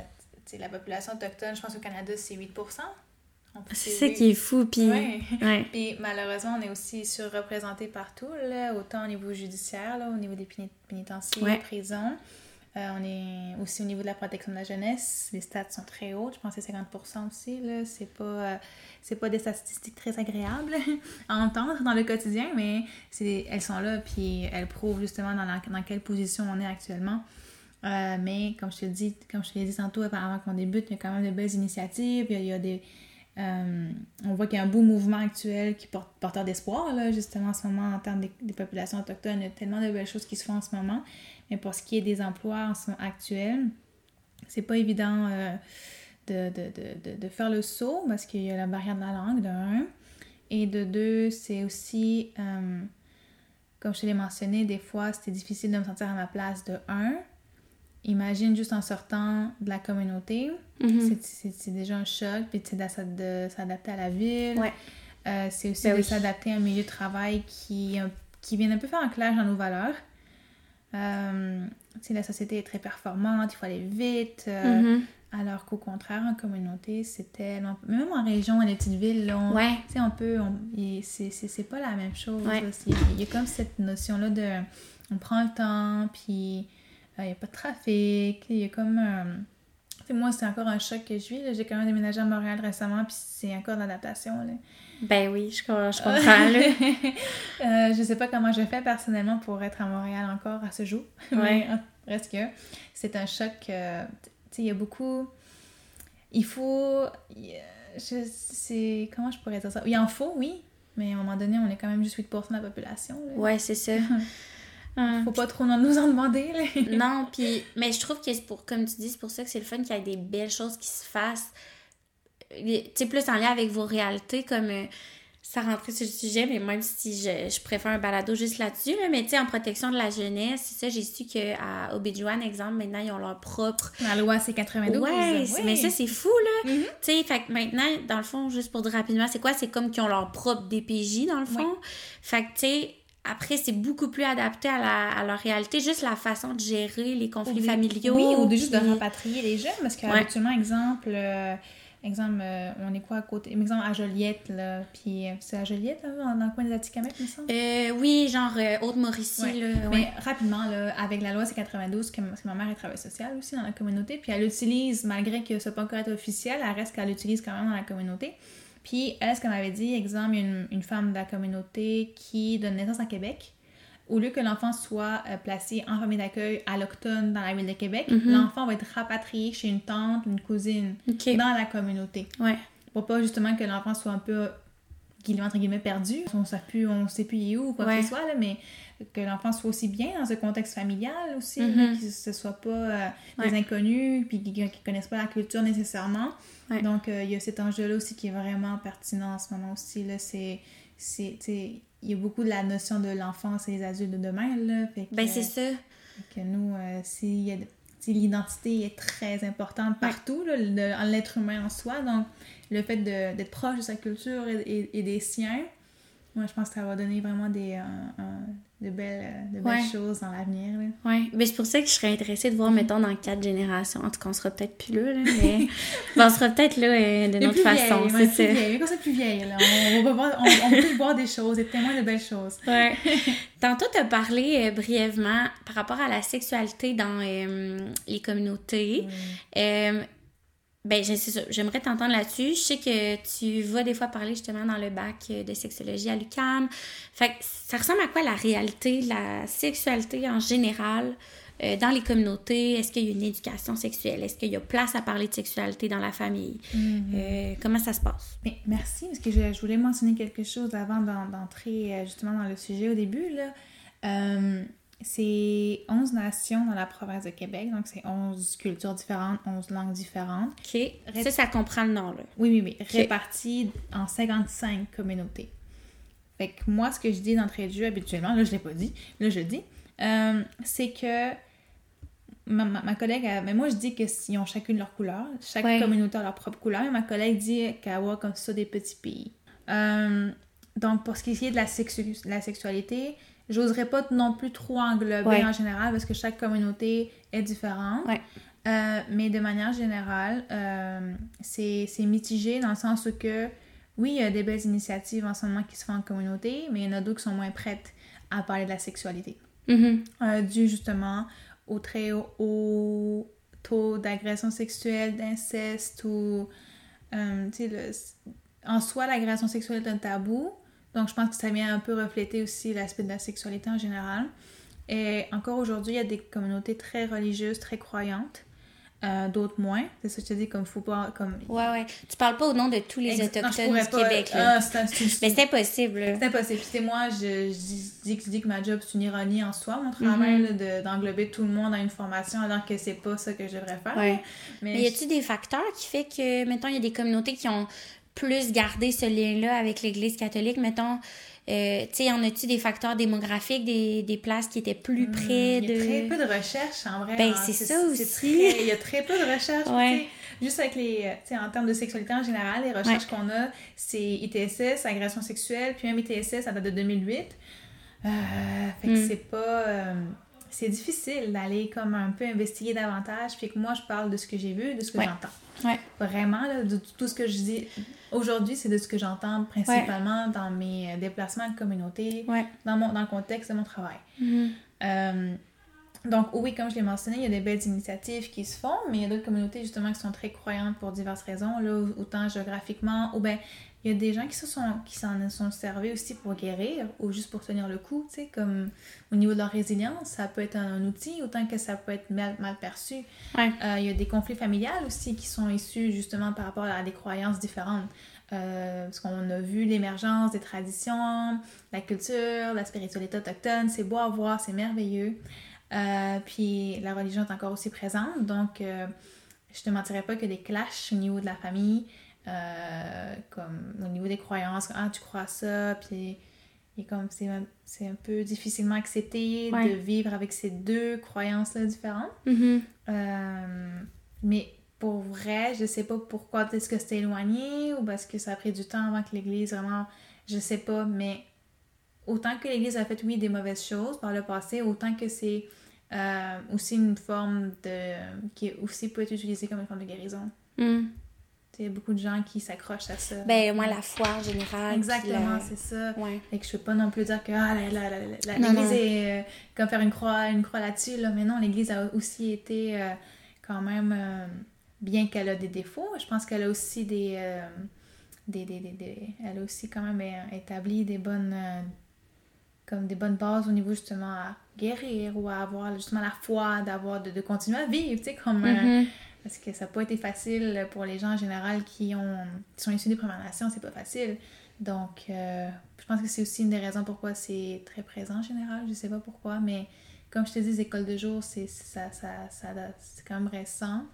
la population autochtone, je pense qu'au Canada, c'est 8 On peut- C'est ça qui est fou, puis... Ouais. Ouais. [LAUGHS] Puis malheureusement, on est aussi surreprésenté partout, là, autant au niveau judiciaire, là, au niveau des péni- pénitenciers, Ouais. prisons. Euh, on est aussi au niveau de la protection de la jeunesse. Les stats sont très hautes. Je pense que c'est 50% aussi. Là. C'est pas, euh, c'est pas des statistiques très agréables [LAUGHS] à entendre dans le quotidien, mais c'est, elles sont là, puis elles prouvent justement dans, la- dans quelle position on est actuellement. Euh, mais comme je te dis, comme je te l'ai dit tantôt avant qu'on débute, il y a quand même de belles initiatives. Il y a, des, euh, on voit qu'il y a un beau mouvement actuel qui porte porteur d'espoir, justement, en ce moment, en termes des, populations autochtones. Il y a tellement de belles choses qui se font en ce moment. Mais pour ce qui est des emplois en ce moment actuels, c'est pas évident euh, de, de, de, de, faire le saut parce qu'il y a la barrière de la langue, de un. Et de deux, c'est aussi, comme je te l'ai mentionné, des fois, c'était difficile de me sentir à ma place, de un. Imagine juste en sortant de la communauté, Mhm. c'est- déjà un choc, puis c'est de, de s'adapter à la ville. Ouais. Euh, c'est aussi Ben de oui. s'adapter à un milieu de travail qui, qui vient un peu faire un clash dans nos valeurs. Euh, sais, la société est très performante, il faut aller vite. euh, Mhm. Alors qu'au contraire, en communauté, c'est tellement... Même en région, dans les petites villes, là, on, Ouais. tu sais, on peut... c'est- pas la même chose. Ouais. Il y a comme cette notion-là de... On prend le temps, puis il n'y a pas de trafic. Il y a comme... euh, moi, c'est encore un choc que je vis. J'ai quand même déménagé à Montréal récemment, puis c'est encore l'adaptation. Ben oui, je, je [LAUGHS] comprends, là. Euh, je sais pas comment je fais personnellement pour être à Montréal encore à ce jour. [LAUGHS] Ouais. Mais reste que c'est un choc. euh, tu sais, il y a beaucoup. Il faut. Je sais. Comment je pourrais dire ça? Il en faut, oui. Mais à un moment donné, on est quand même juste 8% de la population. là. Ouais, c'est ça. [LAUGHS] Hum. Faut pas trop nous en demander. Là. [LAUGHS] Non, puis, mais je trouve que c'est pour, comme tu dis, c'est pour ça que c'est le fun qu'il y ait des belles choses qui se fassent. Tu sais, plus en lien avec vos réalités, comme euh, ça rentrait sur le sujet, mais même si je, je préfère un balado juste là-dessus, là, mais tu sais, en protection de la jeunesse, c'est ça, j'ai su qu'à Obidjuan, exemple, maintenant, ils ont leur propre. La loi, c'est 92. Ouais, Oui. mais ça, c'est fou, là. Mhm. Tu sais, fait que maintenant, dans le fond, juste pour dire rapidement, c'est quoi? C'est comme qu'ils ont leur propre DPJ, dans le fond. Fait que, tu sais, après, c'est beaucoup plus adapté à, la, à leur réalité, juste la façon de gérer les conflits Ou familiaux. Oui, ou de juste de rapatrier les jeunes, parce Ouais. qu'habituellement, exemple, euh, exemple euh, on est quoi à côté? Exemple, à Joliette, là, puis euh, c'est à Joliette, là, dans, le coin des Atikamekw, il me semble? Euh, oui, genre Haute-Mauricie, Ouais. Mais ouais. rapidement, là, avec la loi C92, que, parce que ma mère est travailleuse sociale aussi dans la communauté, puis elle l'utilise, malgré que ce n'est pas encore officiel, elle reste qu'elle l'utilise quand même dans la communauté. Puis elle, ce qu'elle m'avait dit, exemple, une, une femme de la communauté qui donne naissance à Québec. Au lieu que l'enfant soit euh, placé en famille d'accueil à l'octone dans la ville de Québec, Mhm. l'enfant va être rapatrié chez une tante, une cousine, dans la communauté. Ouais. Pour pas justement que l'enfant soit un peu guillemets, entre guillemets perdu. On ne sait plus, on sait plus il est où ou quoi Ouais. que ce soit, là, mais que l'enfant soit aussi bien dans ce contexte familial aussi, Mhm. là, que ce soit pas euh, des Ouais. inconnus puis qui, qui connaissent pas la culture nécessairement. Ouais. Donc euh, il y a cet enjeu-là aussi qui est vraiment pertinent en ce moment aussi. Là, c'est, il y a beaucoup de la notion de l'enfance et des adultes de demain. Là, fait que, Ben, c'est ça. que nous, euh, s'il y a l'identité est très importante partout, là, en l'être humain en soi. Donc, le fait de- d'être proche de sa culture et, et- et des siens, Moi, je pense que ça va donner vraiment des, de belles, de belles choses dans l'avenir. Oui, mais c'est pour ça que je serais intéressée de voir, mettons, dans quatre générations. En tout cas, on sera peut-être plus là, mais [LAUGHS] on sera peut-être là euh, de notre façon. C'est ça. Vieille, quand c'est plus vieille, là, on, on, voir, on, peut voir des choses, et témoins de belles choses. Ouais. [LAUGHS] Tantôt, tu as parlé euh, brièvement par rapport à la sexualité dans euh, les communautés. Ben, j'aimerais t'entendre là-dessus. Je sais que tu vas des fois parler justement dans le bac de sexologie à l'UCAM. Fait que ça ressemble à quoi la réalité, la sexualité en général euh, dans les communautés? Est-ce qu'il y a une éducation sexuelle? Est-ce qu'il y a place à parler de sexualité dans la famille? Mm-hmm. Euh, comment ça se passe? Mais merci, parce que je, voulais mentionner quelque chose avant d'entrer euh, justement dans le sujet au début. Là c'est 11 nations dans la province de Québec, donc c'est 11 cultures différentes, 11 langues différentes. OK. Ça, ça comprend le nom, là. Oui, oui, oui. Réparties en 55 communautés. Fait que moi, ce que je dis d'entrée de jeu habituellement, là, je l'ai pas dit, là, je le dis, euh, c'est que ma, collègue, mais moi, je dis qu'ils ont chacune leur couleur. Chaque communauté a leur propre couleur, mais ma collègue dit qu'elle voit comme ça des petits pays. Euh, donc, pour ce qui est de la, la sexualité, J'oserais pas non plus trop englober en général parce que chaque communauté est différente. Euh, mais de manière générale, euh, c'est mitigé dans le sens où que, oui, il y a des belles initiatives en ce moment qui se font en communauté, mais il y en a d'autres qui sont moins prêtes à parler de la sexualité. Mm-hmm. Euh, dû justement au très haut taux d'agression sexuelle, d'inceste ou... en soi, l'agression sexuelle est un tabou, donc, je pense que ça vient un peu refléter aussi l'aspect de la sexualité en général. Et encore aujourd'hui, il y a des communautés très religieuses, très croyantes. Euh, d'autres moins. C'est ça que je te dis, comme faut pas. Comme... Ouais, ouais. Tu parles pas au nom de tous les Autochtones du Québec. Là. Ah, Mais c'est impossible. C'est impossible. Puis, moi, je, je, dis, je, dis, que ma job, c'est une ironie en soi, mon travail, mm-hmm. d'englober tout le monde dans une formation, alors que c'est pas ça que je devrais faire. Ouais. Mais, Mais y a-tu des facteurs qui fait que, mettons, il y a des communautés qui ont plus garder ce lien-là avec l'Église catholique? Mettons, euh, tu sais, en a-tu des facteurs démographiques, des, des, places qui étaient plus hmm, près de... Il y a très peu de recherches, en vrai. Ben, c'est ça aussi. il y a très peu de recherches. Ouais. Juste avec les... Tu sais, en termes de sexualité en général, les recherches qu'on a, c'est ITSS, agression sexuelle, puis même ITSS, ça date de 2008. Euh, fait que hmm. c'est pas... Euh, c'est difficile d'aller comme un peu investiguer davantage, puis que moi, je parle de ce que j'ai vu, de ce que j'entends. Ouais. Vraiment, là, de tout ce que je dis aujourd'hui, c'est de ce que j'entends principalement dans mes déplacements de communauté, dans, mon, dans le contexte de mon travail. Mm-hmm. Euh, donc, oui, comme je l'ai mentionné, il y a des belles initiatives qui se font, mais il y a d'autres communautés justement qui sont très croyantes pour diverses raisons, là, autant géographiquement, ou bien il y a des gens qui s'en sont, qui s'en sont servis aussi pour guérir ou juste pour tenir le coup, tu sais, comme au niveau de leur résilience, ça peut être un, outil autant que ça peut être mal, perçu. Euh, il y a des conflits familiales aussi qui sont issus justement par rapport à des croyances différentes. Euh, parce qu'on a vu l'émergence des traditions, la culture, la spiritualité autochtone, c'est beau à voir, c'est merveilleux. Euh, puis la religion est encore aussi présente, donc je te mentirais pas que des clashs au niveau de la famille, euh, comme au niveau des croyances, ah, tu crois ça, puis et comme c'est un, peu difficilement accepté de vivre avec ces deux croyances-là différentes. Mm-hmm. Euh, mais pour vrai, je sais pas pourquoi est-ce que c'était éloigné ou parce que ça a pris du temps avant que l'Église vraiment, je sais pas, mais autant que l'Église a fait, oui, des mauvaises choses par le passé, autant que c'est euh, aussi une forme de... qui aussi peut être utilisée comme une forme de guérison. Mm. Il y a beaucoup de gens qui s'accrochent à ça. Ben, moi, la foi en général. Exactement, c'est ça. Ouais. Et que je peux pas non plus dire que ah, l'Église est euh, comme faire une croix, une croix là-dessus. Là. Mais non, l'Église a aussi été euh, quand même, euh, bien qu'elle a des défauts, je pense qu'elle a aussi des, des, des, des, Elle a aussi quand même établi des bonnes, comme des bonnes bases au niveau justement à guérir ou à avoir justement la foi, d'avoir de, de, continuer à vivre, tu sais, comme. Mm-hmm. Parce que ça n'a pas été facile pour les gens en général qui, ont, sont issus des Premières Nations, c'est pas facile. Donc, euh, je pense que c'est aussi une des raisons pourquoi c'est très présent en général. Je sais pas pourquoi, mais comme je te dis, les écoles de jour, c'est ça, ça, ça, c'est quand même récent.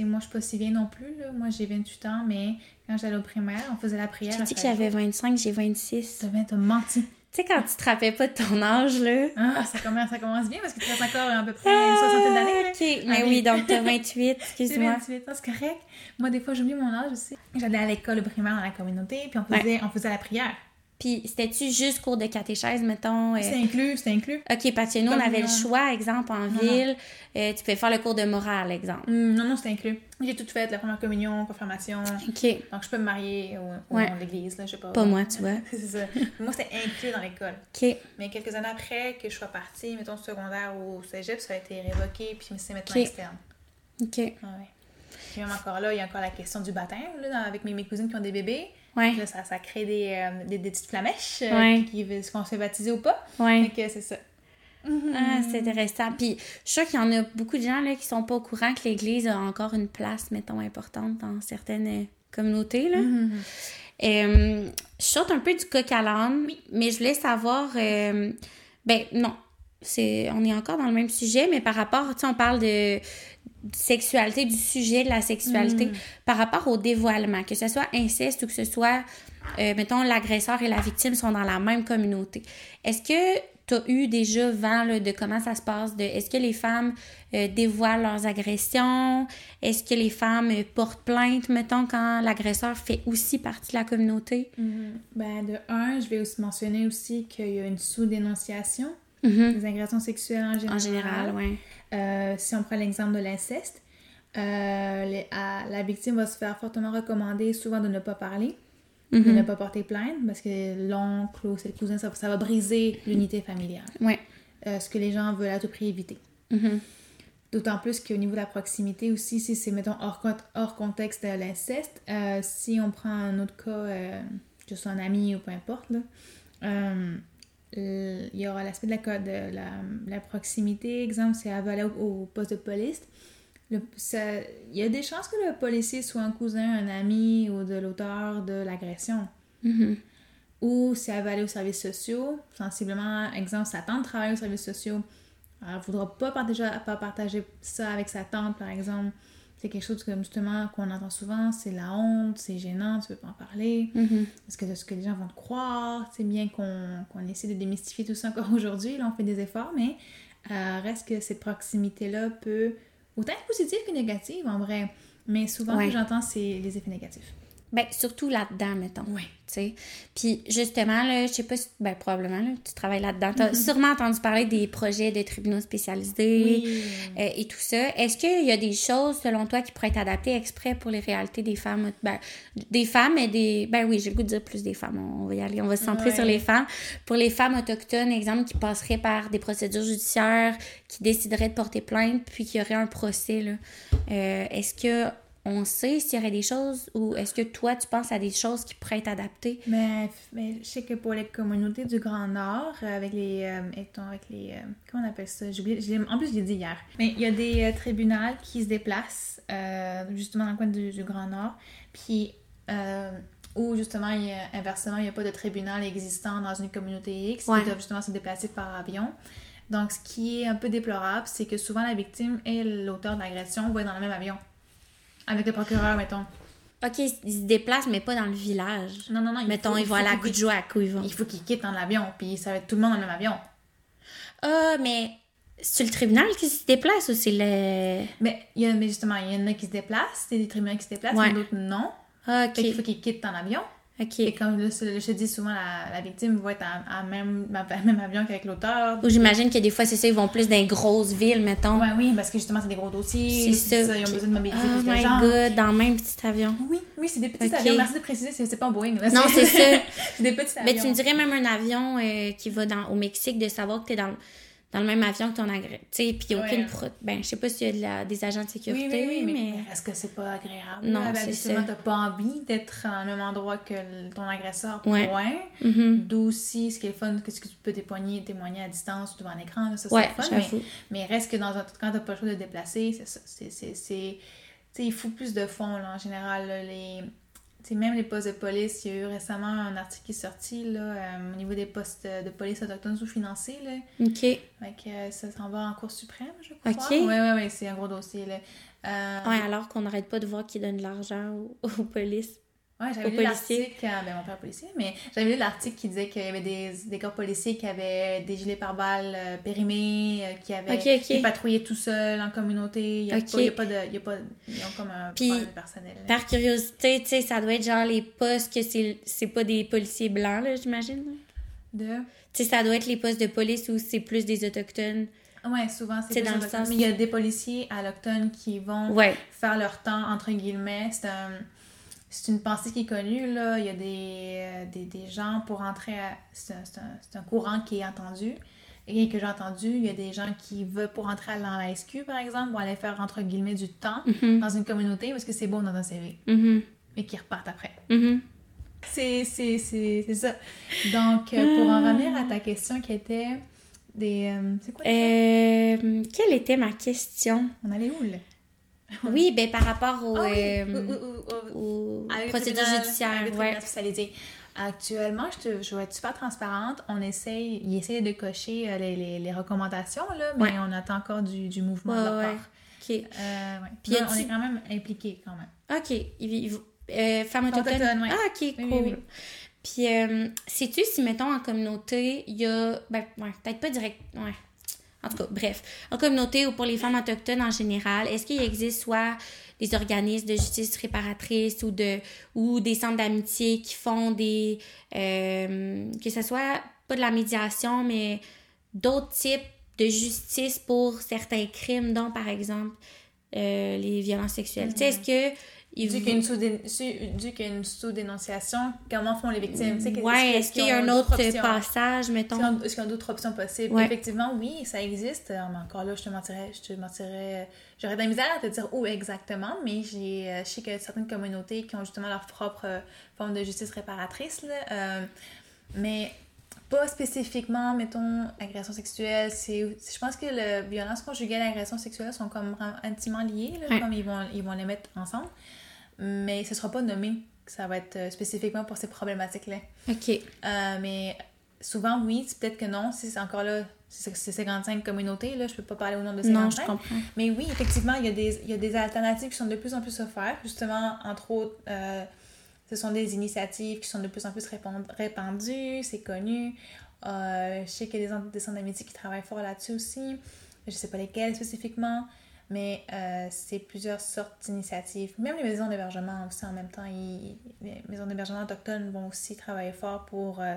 moi, je suis pas si vieille non plus. Là. Moi, j'ai 28 ans, mais quand j'allais au primaire, on faisait la prière. Tu dit que j'avais 25, j'ai 26. T'as menti. Tu sais, quand tu te rappelles pas de ton âge, là. Ah, ça commence, ça commence bien parce que tu restes encore à peu près une soixantaine d'années. Ok, mais oui, donc t'as [LAUGHS] 28, excuse-moi. 28, c'est correct. Moi, des fois, j'oublie mon âge aussi. J'allais à l'école primaire dans la communauté, puis on faisait, on faisait la prière. Puis, c'était-tu juste cours de catéchèse, mettons? C'est inclus, c'est inclus. OK, parce que nous, on avait le choix, exemple, en ville. tu pouvais faire le cours de morale, exemple. Mm, non, non, c'est inclus. J'ai tout fait, la première communion, confirmation. OK. Donc, je peux me marier au, dans l'église, là, je sais pas. Pas moi, tu vois. [LAUGHS] c'est ça. moi, c'était inclus dans l'école. OK. Mais quelques années après que je sois partie, mettons, secondaire ou cégep, ça a été révoqué, puis c'est maintenant externe. OK. Ouais. Puis même encore là, il y a encore la question du baptême, là, avec mes, mes cousines qui ont des bébés. Ouais. Là, ça, ça crée des, euh, des, des, petites flamèches euh, Ouais. qui veulent qu'on se fait baptiser ou pas. Ouais. Que c'est ça. Ah, c'est intéressant. Puis, je suis sûre qu'il y en a beaucoup de gens là, qui sont pas au courant que l'Église a encore une place, mettons, importante dans certaines euh, communautés. Là. Euh, je saute un peu du coq à l'âne, mais je voulais savoir... euh, ben, non. C'est, on est encore dans le même sujet, mais par rapport, tu sais, on parle de sexualité, du sujet de la sexualité, par rapport au dévoilement, que ce soit inceste ou que ce soit, euh, mettons, l'agresseur et la victime sont dans la même communauté. Est-ce que tu as eu déjà vent là, de comment ça se passe? De, est-ce que les femmes euh, dévoilent leurs agressions? Est-ce que les femmes euh, portent plainte, mettons, quand l'agresseur fait aussi partie de la communauté? Ben, de un, je vais aussi mentionner aussi qu'il y a une sous-dénonciation Mhm. des agressions sexuelles en général. En général, oui. Euh, si on prend l'exemple de l'inceste, euh, les- à- la victime va se faire fortement recommander souvent de ne pas parler, de Mhm. ne pas porter plainte, parce que l'oncle ou le cousin, ça, ça va briser l'unité familiale. Ouais. Euh, ce que les gens veulent à tout prix éviter. Mhm. D'autant plus qu'au niveau de la proximité aussi, si c'est, mettons, hors, con- hors contexte de l'inceste, euh, si on prend un autre cas, euh, que ce soit un ami ou peu importe, là, euh, il y aura l'aspect de la, co- de la, la proximité. Exemple, c'est avalé au, au poste de police. Le- ça- il y a des chances que le policier soit un cousin, un ami ou de l'auteur de l'agression. Mhm. Ou c'est avalé aux services sociaux. Sensiblement, exemple, sa tante travaille aux services sociaux. Elle ne voudra pas partager, pas partager ça avec sa tante, par exemple. C'est quelque chose comme justement qu'on entend souvent, c'est la honte, c'est gênant, tu peux pas en parler. Mhm. Parce que ce que les gens vont te croire, c'est bien qu'on qu'on essaie de démystifier tout ça encore [LAUGHS] aujourd'hui, là on fait des efforts, mais euh, reste que cette proximité-là peut autant être positive que négative en vrai. Mais souvent, Ouais. ce que j'entends, c'est les effets négatifs. Ben, surtout là-dedans, mettons. Ouais. Tu sais. Puis, justement, là, je sais pas si. Ben, probablement, là, tu travailles là-dedans. Tu as sûrement entendu parler des projets de tribunaux spécialisés euh, et tout ça. Est-ce qu'il y a des choses, selon toi, qui pourraient être adaptées exprès pour les réalités des femmes? Ben, des femmes et des. Ben oui, j'ai le goût de dire plus des femmes. On va y aller. On va se centrer sur les femmes. Pour les femmes autochtones, exemple, qui passeraient par des procédures judiciaires, qui décideraient de porter plainte, puis qu'il y aurait un procès, là. Euh, Est-ce que. On sait s'il y aurait des choses ou est-ce que toi tu penses à des choses qui pourraient être adaptées? Mais, mais je sais que pour les communautés du Grand Nord, euh, avec les. euh, avec les. euh, comment on appelle ça? J'ai oublié- En plus, je l'ai dit hier. Mais il y a des euh, tribunaux qui se déplacent justement dans le coin du, du Grand Nord. Puis. où justement, il y a- inversement, il n'y a pas de tribunal existant dans une communauté X. Ouais. Ils doivent justement se déplacer par avion. Donc, ce qui est un peu déplorable, c'est que souvent la victime et l'auteur de l'agression vont être dans le même avion. Avec le procureur, mettons. Ok, ils se déplacent, mais pas dans le village. Non, non, non. il Mettons, faut- ils vont à la qu'ils- Goudjouac où ils vont. il faut qu'ils quittent dans l'avion, puis ça va être tout le monde dans le même avion. Ah, mais c'est le tribunal qui se déplace ou c'est le. Mais, il y a, mais justement, il y en a qui se déplacent, c'est des tribunaux qui se déplacent, Ouais. mais d'autres non. Ah, Fait qu'il ok. faut qu'ils quittent dans l'avion. Ok. Et comme là, je te dis souvent, la, la victime va être en, en même, en [LAUGHS] même avion qu'avec l'auteur. Ou j'imagine que des fois, c'est ça, ils vont plus dans les grosses villes, mettons. Ouais, oui, parce que justement, c'est des gros dossiers. c'est ça. Ils ont besoin de mobiliser Oh my god, dans le même petit avion. Oui, oui, c'est des petits avions. Merci de préciser, c'est pas un Boeing. là, Non, c'est [LAUGHS] ça. c'est des petits Mais avions. tu me dirais même un avion euh, qui va dans, au Mexique de savoir que t'es dans, dans le même avion que ton agré. Tu sais, puis il n'y a aucune. Ouais. Ben, je sais pas s'il y a de la- des agents de sécurité, oui, oui, mais, mais. est-ce que c'est pas agréable? Non, là? Ben, c'est ça. t'as pas envie d'être dans le même endroit que ton agresseur, Ouais. point. Mhm. D'où aussi, ce qui est le fun, que tu peux témoigner, témoigner à distance ou devant un écran, là, ça c'est Ouais, le fun. Mais, reste que dans un, quand t'as pas le choix de te déplacer, c'est ça. C'est, c'est, c'est- tu sais, il faut plus de fonds là, en général. là, les, tu sais, même les postes de police, il y a eu récemment un article qui est sorti là, euh, au niveau des postes de police autochtones sous-financés. Là. Ok. Fait que euh, ça s'en va en Cour suprême, je crois. Ok. Ouais, ouais, ouais, c'est un gros dossier. Là. Euh, Ouais, alors qu'on n'arrête pas de voir qui donne de l'argent aux, [LAUGHS] aux polices. Ouais, j'avais lu l'article, ben, mon père policier, mais j'avais lu l'article qui disait qu'il y avait des, des corps policiers qui avaient des gilets pare-balles euh, périmés, euh, qui avaient okay, patrouillaient tout seuls en communauté. Il n'y a, a, pas de. Il y a pas, ils ont comme un Puis, personnel. Par curiosité, tu sais, ça doit être genre les postes que c'est pas des policiers blancs, là, j'imagine. De? Tu sais, ça doit être les postes de police où c'est plus des autochtones. Ouais, souvent c'est dans le sens. Mais il y a des policiers allochtones qui vont faire leur temps, entre guillemets. C'est un c'est une pensée qui est connue, là. Il y a des, euh, des, des gens pour entrer à... C'est un, un, courant qui est entendu. Et que j'ai entendu, il y a des gens qui veulent pour entrer dans la SQ, par exemple, ou aller faire, entre guillemets, du temps mm-hmm. dans une communauté parce que c'est bon dans un CV. Mm-hmm. Mais qui repartent après. Mm-hmm. C'est ça. Donc, euh, pour en revenir à ta question qui était des... Euh, c'est quoi? quelle était ma question? On allait où, là? Oui, ben par rapport au, ah euh, procédures judiciaires. Ouais. Actuellement, je, te, je vais être super transparente. On essaye, il essaye de cocher euh, les, les, les recommandations, là, mais on attend encore du, du mouvement de leur part. OK. Euh, Puis on est quand même impliqués quand même. OK. Euh, femme autochtone. Ah, OK, cool. Puis, euh, sais-tu si, mettons, en communauté, il y a. Ben, ouais, peut-être pas direct. Ouais. En tout cas, bref, en communauté ou pour les femmes autochtones en général, est-ce qu'il existe soit des organismes de justice réparatrice ou de ou des centres d'amitié qui font des euh, que ce soit pas de la médiation mais d'autres types de justice pour certains crimes dont par exemple euh, les violences sexuelles. Tu sais, est-ce que Dû qu'il y a une sous-dénonciation, comment font les victimes? ouais, est-ce qu'il y a un autre passage, mettons? Est-ce qu'il y a d'autres options possibles? Effectivement, oui, ça existe. Euh, mais encore là, je te mentirais, je te mentirais, j'aurais de la misère à te dire où exactement, mais j'ai, euh, je sais qu'il y a certaines communautés qui ont justement leur propre euh, forme de justice réparatrice, là. mais pas spécifiquement, mettons, agression sexuelle. C'est, je pense que la violence conjugale et l'agression sexuelle sont comme intimement liées, comme ils vont, ils vont les mettre ensemble mais ce sera pas nommé. Ça va être euh, spécifiquement pour ces problématiques-là. OK. Euh, mais souvent, oui, peut-être que non. Si c'est encore là, c'est 55 communautés, là, je peux pas parler au nom de 55. Non, je comprends. Mais oui, effectivement, il y, a des, il y a des alternatives qui sont de plus en plus offertes. Justement, entre autres, euh, ce sont des initiatives qui sont de plus en plus répandues, c'est connu. je sais qu'il y a des, des centres d'amitié qui travaillent fort là-dessus aussi. Je sais pas lesquels spécifiquement mais euh, c'est plusieurs sortes d'initiatives. Même les maisons d'hébergement aussi en même temps. les maisons d'hébergement autochtones vont aussi travailler fort pour euh,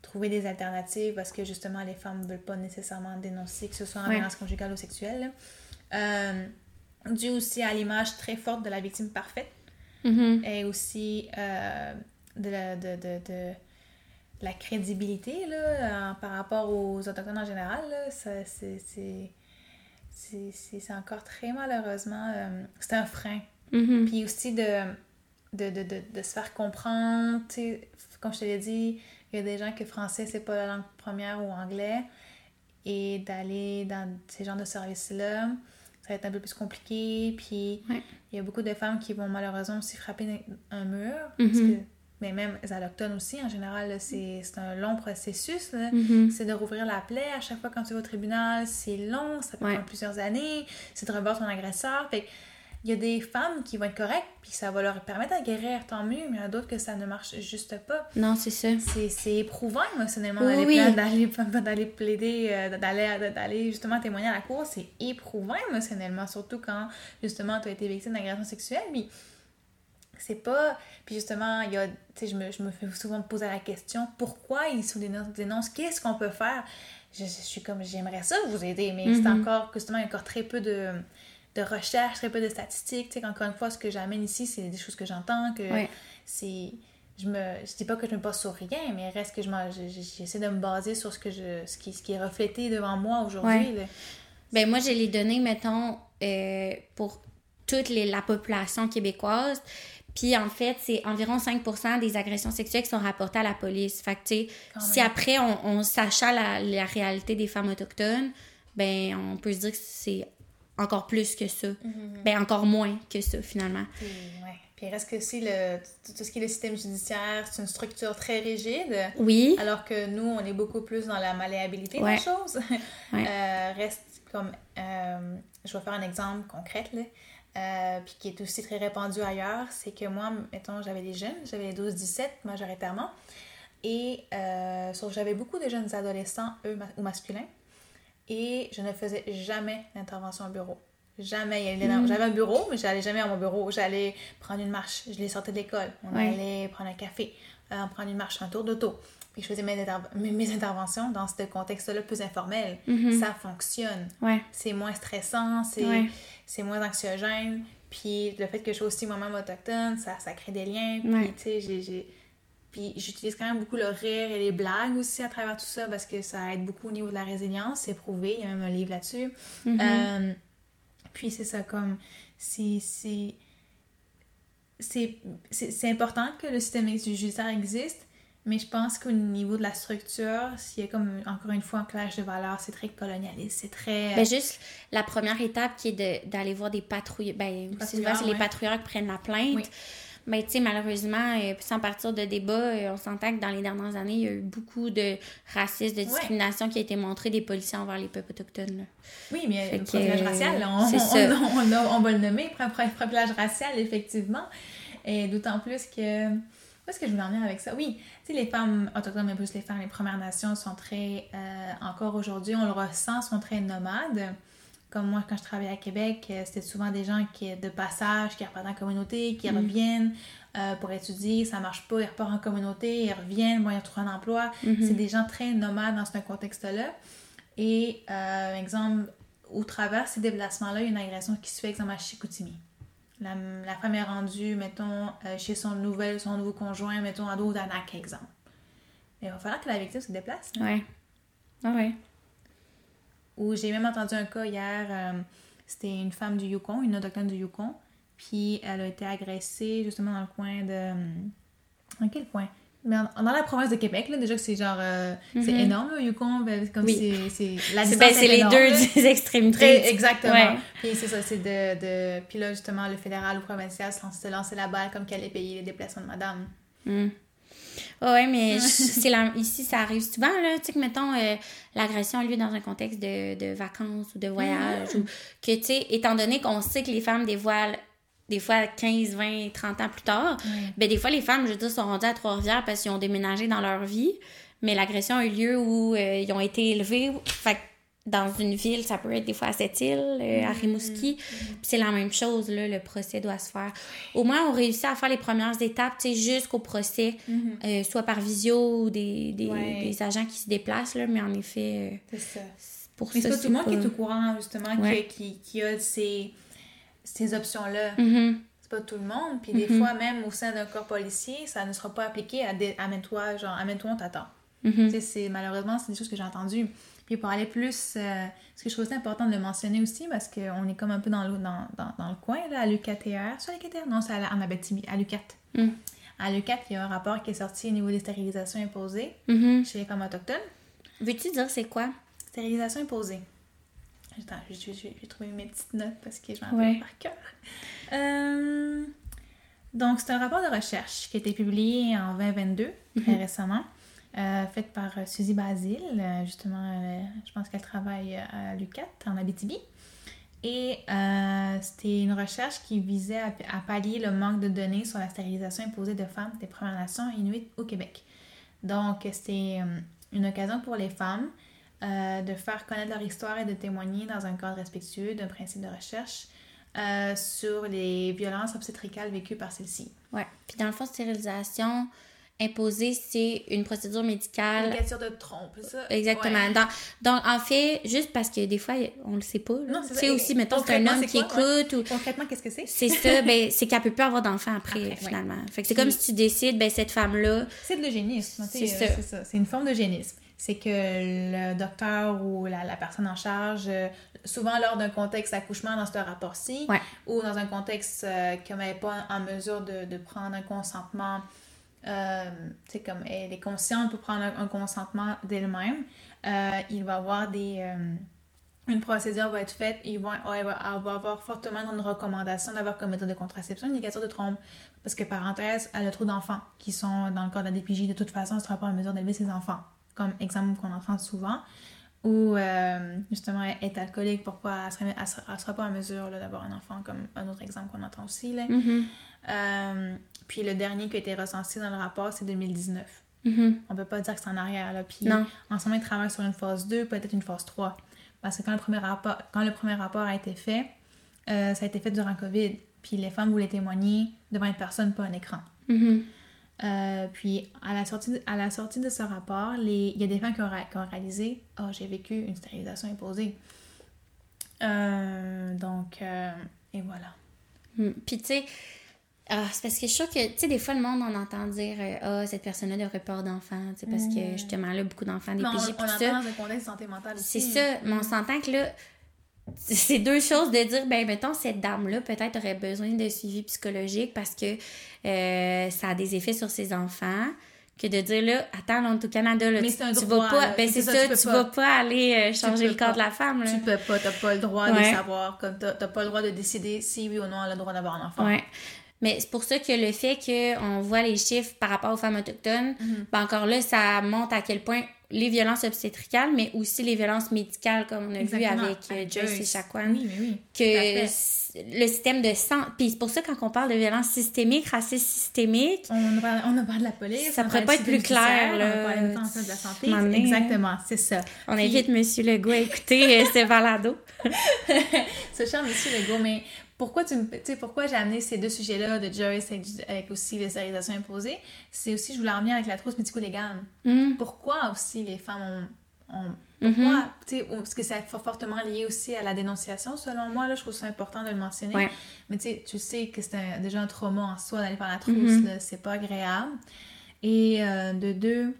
trouver des alternatives parce que justement les femmes ne veulent pas nécessairement dénoncer que ce soit en violence conjugale ou sexuelle. Euh, dû aussi à l'image très forte de la victime parfaite mm-hmm. et aussi de, la, de, de, de, la crédibilité là, par rapport aux autochtones en général. c'est c'est encore très malheureusement, euh, c'est un frein. Mm-hmm. Puis aussi de, de, de, de, se faire comprendre, comme je te l'ai dit, il y a des gens que français, c'est pas la langue première ou anglais, et d'aller dans ces genres de services-là, ça va être un peu plus compliqué. Puis il y a beaucoup de femmes qui vont malheureusement aussi frapper un mur, parce mm-hmm. que mais même les allochtones aussi, en général, c'est un long processus. Mm-hmm. C'est de rouvrir la plaie à chaque fois quand tu vas au tribunal. C'est long, ça peut prendre plusieurs années. C'est de revoir ton agresseur. Fait il y a des femmes qui vont être correctes, puis ça va leur permettre de guérir, tant mieux, mais il y en a d'autres que ça ne marche juste pas. Non, c'est ça. C'est éprouvant émotionnellement [LAUGHS] d'aller plaider, euh, d'aller justement témoigner à la cour. C'est éprouvant émotionnellement, surtout quand justement tu as été victime d'agression sexuelle. Puis c'est pas. Puis justement, il y a. Je me, je me fais souvent poser la question pourquoi ils se dénoncent Qu'est-ce qu'on peut faire? Je, suis comme J'aimerais ça vous aider, mais c'est mm-hmm. encore. Justement, il y a encore très peu de, de recherches, très peu de statistiques. Tu sais, encore une fois, ce que j'amène ici, c'est des choses que j'entends, que c'est. Je me je dis pas que je me base sur rien, mais reste que je j'essaie de me baser sur ce que je ce qui, ce qui est reflété devant moi aujourd'hui. Ben moi j'ai les données mettons euh, pour toute les, la population québécoise. Puis en fait, c'est environ 5% des agressions sexuelles qui sont rapportées à la police. Fait que, si après on, on la, la, réalité des femmes autochtones, ben on peut se dire que c'est encore plus que ça. Mm-hmm. Ben encore moins que ça finalement. Puis, ouais. Puis reste que aussi le, tout ce qui est le système judiciaire, c'est une structure très rigide. Oui. Alors que nous, on est beaucoup plus dans la malléabilité des choses. [LAUGHS] euh, reste comme. Euh, je vais faire un exemple concret. Là. euh, puis qui est aussi très répandu ailleurs, c'est que moi, mettons, j'avais des jeunes, j'avais les 12-17 majoritairement, et euh, j'avais beaucoup de jeunes adolescents, eux, ou masculins, et je ne faisais jamais d'intervention au bureau. Jamais. Mm. J'avais un bureau, mais j'allais jamais à mon bureau. J'allais prendre une marche. Je les sortais de l'école. On allait prendre un café, euh, prendre une marche, un tour d'auto. Puis je faisais mes, mes, interventions dans ce contexte-là plus informel. Mm-hmm. Ça fonctionne. C'est moins stressant, c'est moins anxiogène. Puis le fait que je sois aussi moi-même autochtone, ça, ça crée des liens. Puis tu sais, j'ai puis j'utilise quand même beaucoup le rire et les blagues aussi à travers tout ça parce que ça aide beaucoup au niveau de la résilience. C'est prouvé, il y a même un livre là-dessus. Mm-hmm. Euh, puis c'est ça, comme. C'est. C'est important que le système judiciaire existe, mais je pense qu'au niveau de la structure, s'il y a comme, encore une fois, un clash de valeurs, c'est très colonialiste, c'est très... Ben juste, la première étape qui est d'aller voir des patrouilleurs, ben, c'est les patrouilleurs qui prennent la plainte. Mais tu sais, malheureusement, euh, sans partir de débat, euh, on s'entend que dans les dernières années, il y a eu beaucoup de racisme, de discrimination qui a été montré des policiers envers les peuples autochtones. Oui, mais le profilage racial, on, on, va le nommer, profilage racial, effectivement. Et d'autant plus que. Où est-ce que je voulais en venir avec ça? Oui, tu sais, les femmes autochtones, mais plus les femmes, les Premières Nations sont très. Euh, encore aujourd'hui, on le ressent, sont très nomades. Comme moi, quand je travaillais à Québec, euh, c'était souvent des gens qui de passage, qui repartent en communauté, qui mm. reviennent euh, pour étudier, ça marche pas, ils repartent en communauté, ils reviennent, bon, ils retrouvent un emploi. Mm-hmm. C'est des gens très nomades dans ce contexte-là. Et, euh, exemple, au travers ces déplacements-là, il y a une agression qui se fait, exemple, à Chicoutimi. La, la femme est rendue, mettons, chez son, nouvel, son nouveau conjoint, mettons, à par exemple. il va falloir que la victime se déplace. Oui. Ah ouais. Ou j'ai même entendu un cas hier, euh, c'était une femme du Yukon, une autochtone du Yukon, puis elle a été agressée justement dans le coin de... Euh, dans quel coin? Dans la province de Québec, là, déjà que c'est genre... Euh, c'est mhm. énorme, le Yukon, ben, comme c'est... C'est ben, les deux des [LAUGHS] extrémités. exactement. Puis c'est ça, c'est de, de... Puis là, justement, le fédéral ou provincial se lancer la balle comme qu'elle allait payer les déplacements de madame. Mm. Oui, mais c'est ici, ça arrive souvent, là, tu sais, que, mettons, euh, l'agression a lieu dans un contexte de, de vacances ou de voyage, ou que, tu sais, étant donné qu'on sait que les femmes dévoilent des fois 15, 20, 30 ans plus tard, ben des fois, les femmes, je veux dire, sont rendues à Trois-Rivières parce qu'ils ont déménagé dans leur vie, mais l'agression a eu lieu où euh, ils ont été élevés. Fait dans une ville, ça peut être des fois à cette île, euh, à. Rimouski. C'est la même chose, là, le procès doit se faire. Au moins, on réussit à faire les premières étapes, tu sais, jusqu'au procès, mm-hmm. euh, soit par visio ou des, des, agents qui se déplacent, là, mais en effet... Euh, c'est ça. Pour mais c'est pas tout le monde qui est au courant, justement, qui, qui, a ces, ces options-là. C'est pas tout le monde. Puis des fois, même au sein d'un corps policier, ça ne sera pas appliqué à amène-toi, genre, amène-toi, on t'attend. Sais, c'est, malheureusement, c'est des choses que j'ai entendues. Puis pour aller plus, euh, ce que je trouve important de le mentionner aussi, parce qu'on est comme un peu dans le, dans, dans, le coin, là, à l'UQTR. C'est à l'UQTR? Non, c'est à, Abitibi, à l'UQAT. Mm. À l'UQAT, il y a un rapport qui est sorti au niveau des stérilisations imposées mm-hmm. chez les femmes autochtones. Veux-tu dire c'est quoi? Stérilisation imposée. Attends, je vais trouver mes petites notes parce que je m'en rappelle par cœur. Euh, donc, c'est un rapport de recherche qui a été publié en 2022, très mm-hmm. récemment. Euh, faite par euh, Suzy Basile. Justement, je pense qu'elle travaille à l'UCAT, en Abitibi. Et c'était une recherche qui visait à, pallier le manque de données sur la stérilisation imposée de femmes des Premières Nations inuites au Québec. Donc, c'était une occasion pour les femmes de faire connaître leur histoire et de témoigner dans un cadre respectueux d'un principe de recherche sur les violences obstétricales vécues par celles-ci. Ouais. Puis dans le fond, stérilisation, imposé, c'est une procédure médicale. Ligature de trompe, ça? Exactement. Donc, en fait, juste parce que des fois, on le sait pas. Non, c'est sais aussi, mettons, c'est un homme qui écoute. Ou... Concrètement, qu'est-ce que c'est? C'est ça, [LAUGHS] ben, c'est qu'elle peut pas avoir d'enfant après, finalement. Fait que c'est comme si tu décides, ben, cette femme-là. C'est de l'eugénisme. C'est ça. C'est une forme d'eugénisme. C'est que le docteur ou la, la personne en charge, euh, souvent lors d'un contexte accouchement dans ce rapport-ci, ou dans un contexte euh, qu'elle n'est pas en mesure de, de prendre un consentement euh, c'est comme elle est consciente pour prendre un, consentement d'elle-même, euh, il va avoir des. Euh, une procédure va être faite, il va, elle va, avoir fortement une recommandation d'avoir comme méthode de contraception une ligature de trompe. Parce que, parenthèse, elle a trop d'enfants qui sont dans le corps de la DPJ. De toute façon, elle ne sera pas en mesure d'élever ses enfants. Comme exemple qu'on entend souvent. ou euh, justement elle est alcoolique, pourquoi elle ne sera, sera, pas en mesure d'avoir un enfant, comme un autre exemple qu'on entend aussi. Là. Mhm. Euh, puis le dernier qui a été recensé dans le rapport, c'est 2019. Mhm. On peut pas dire que c'est en arrière. Là. Puis Non. en ce moment, ils travaillent sur une phase 2, peut-être une phase 3. Parce que quand le premier rapport, quand le premier rapport a été fait, euh, ça a été fait durant COVID. Puis les femmes voulaient témoigner devant une personne, pas un écran. Mhm. Euh, puis à la sortie de, à la sortie de ce rapport, les- il y a des femmes qui ont, ré- qui ont réalisé « Oh, j'ai vécu une stérilisation imposée. Euh, donc, euh, et voilà. Mm. Puis tu sais, ah, c'est parce que je suis sûre que, tu sais, des fois, le monde, on entend dire Ah, cette personne-là devrait pas avoir d'enfants, tu sais, parce que justement, là, beaucoup d'enfants, des Mais on, PJ, on entend ça. dans un contexte de santé mentale aussi. C'est ça, mais on s'entend que là, c'est deux choses de dire, ben, mettons, cette dame-là, peut-être aurait besoin de suivi psychologique parce que euh, ça a des effets sur ses enfants. Que de dire là, attends, là, on est au Canada, là, Mais tu, un tu droit, vas pas, là. ben C'est ça, ça, tu tu pas. vas pas aller euh, changer le corps pas. de la femme, là. Tu peux pas, t'as pas le droit Ouais. de savoir, comme t'as t'as pas le droit de décider si oui ou non elle a le droit d'avoir un enfant. Ouais. Mais c'est pour ça que le fait qu'on voit les chiffres par rapport aux femmes autochtones, Mhm. ben encore là, ça montre à quel point les violences obstétricales, mais aussi les violences médicales, comme on a Exactement. vu avec euh, Joyce et Shaquan, Oui, mais oui. que le système de sang. Puis c'est pour ça, quand on parle de violence systémique, racisme systémique, On a, parlé, on a parlé de la police. Ça pourrait pas être plus clair, là. On a parlé de la santé. Donné, Exactement, c'est ça. on Puis- invite Monsieur Legault à écouter euh, [LAUGHS] ce balado. Ce cher Monsieur Legault, mais pourquoi tu me- pourquoi j'ai amené ces deux sujets-là de Joyce avec, avec aussi les stérilisations imposées, c'est aussi, je voulais en venir avec la trousse médico-légale. Hum, Pourquoi aussi les femmes ont... ont- Mhm. pourquoi, tu sais, parce que c'est fortement lié aussi à la dénonciation, selon moi, là, je trouve ça important de le mentionner. Ouais. Mais tu sais, tu sais que c'est déjà un trauma en soi d'aller par la trousse, là, c'est pas agréable. Et euh, de deux,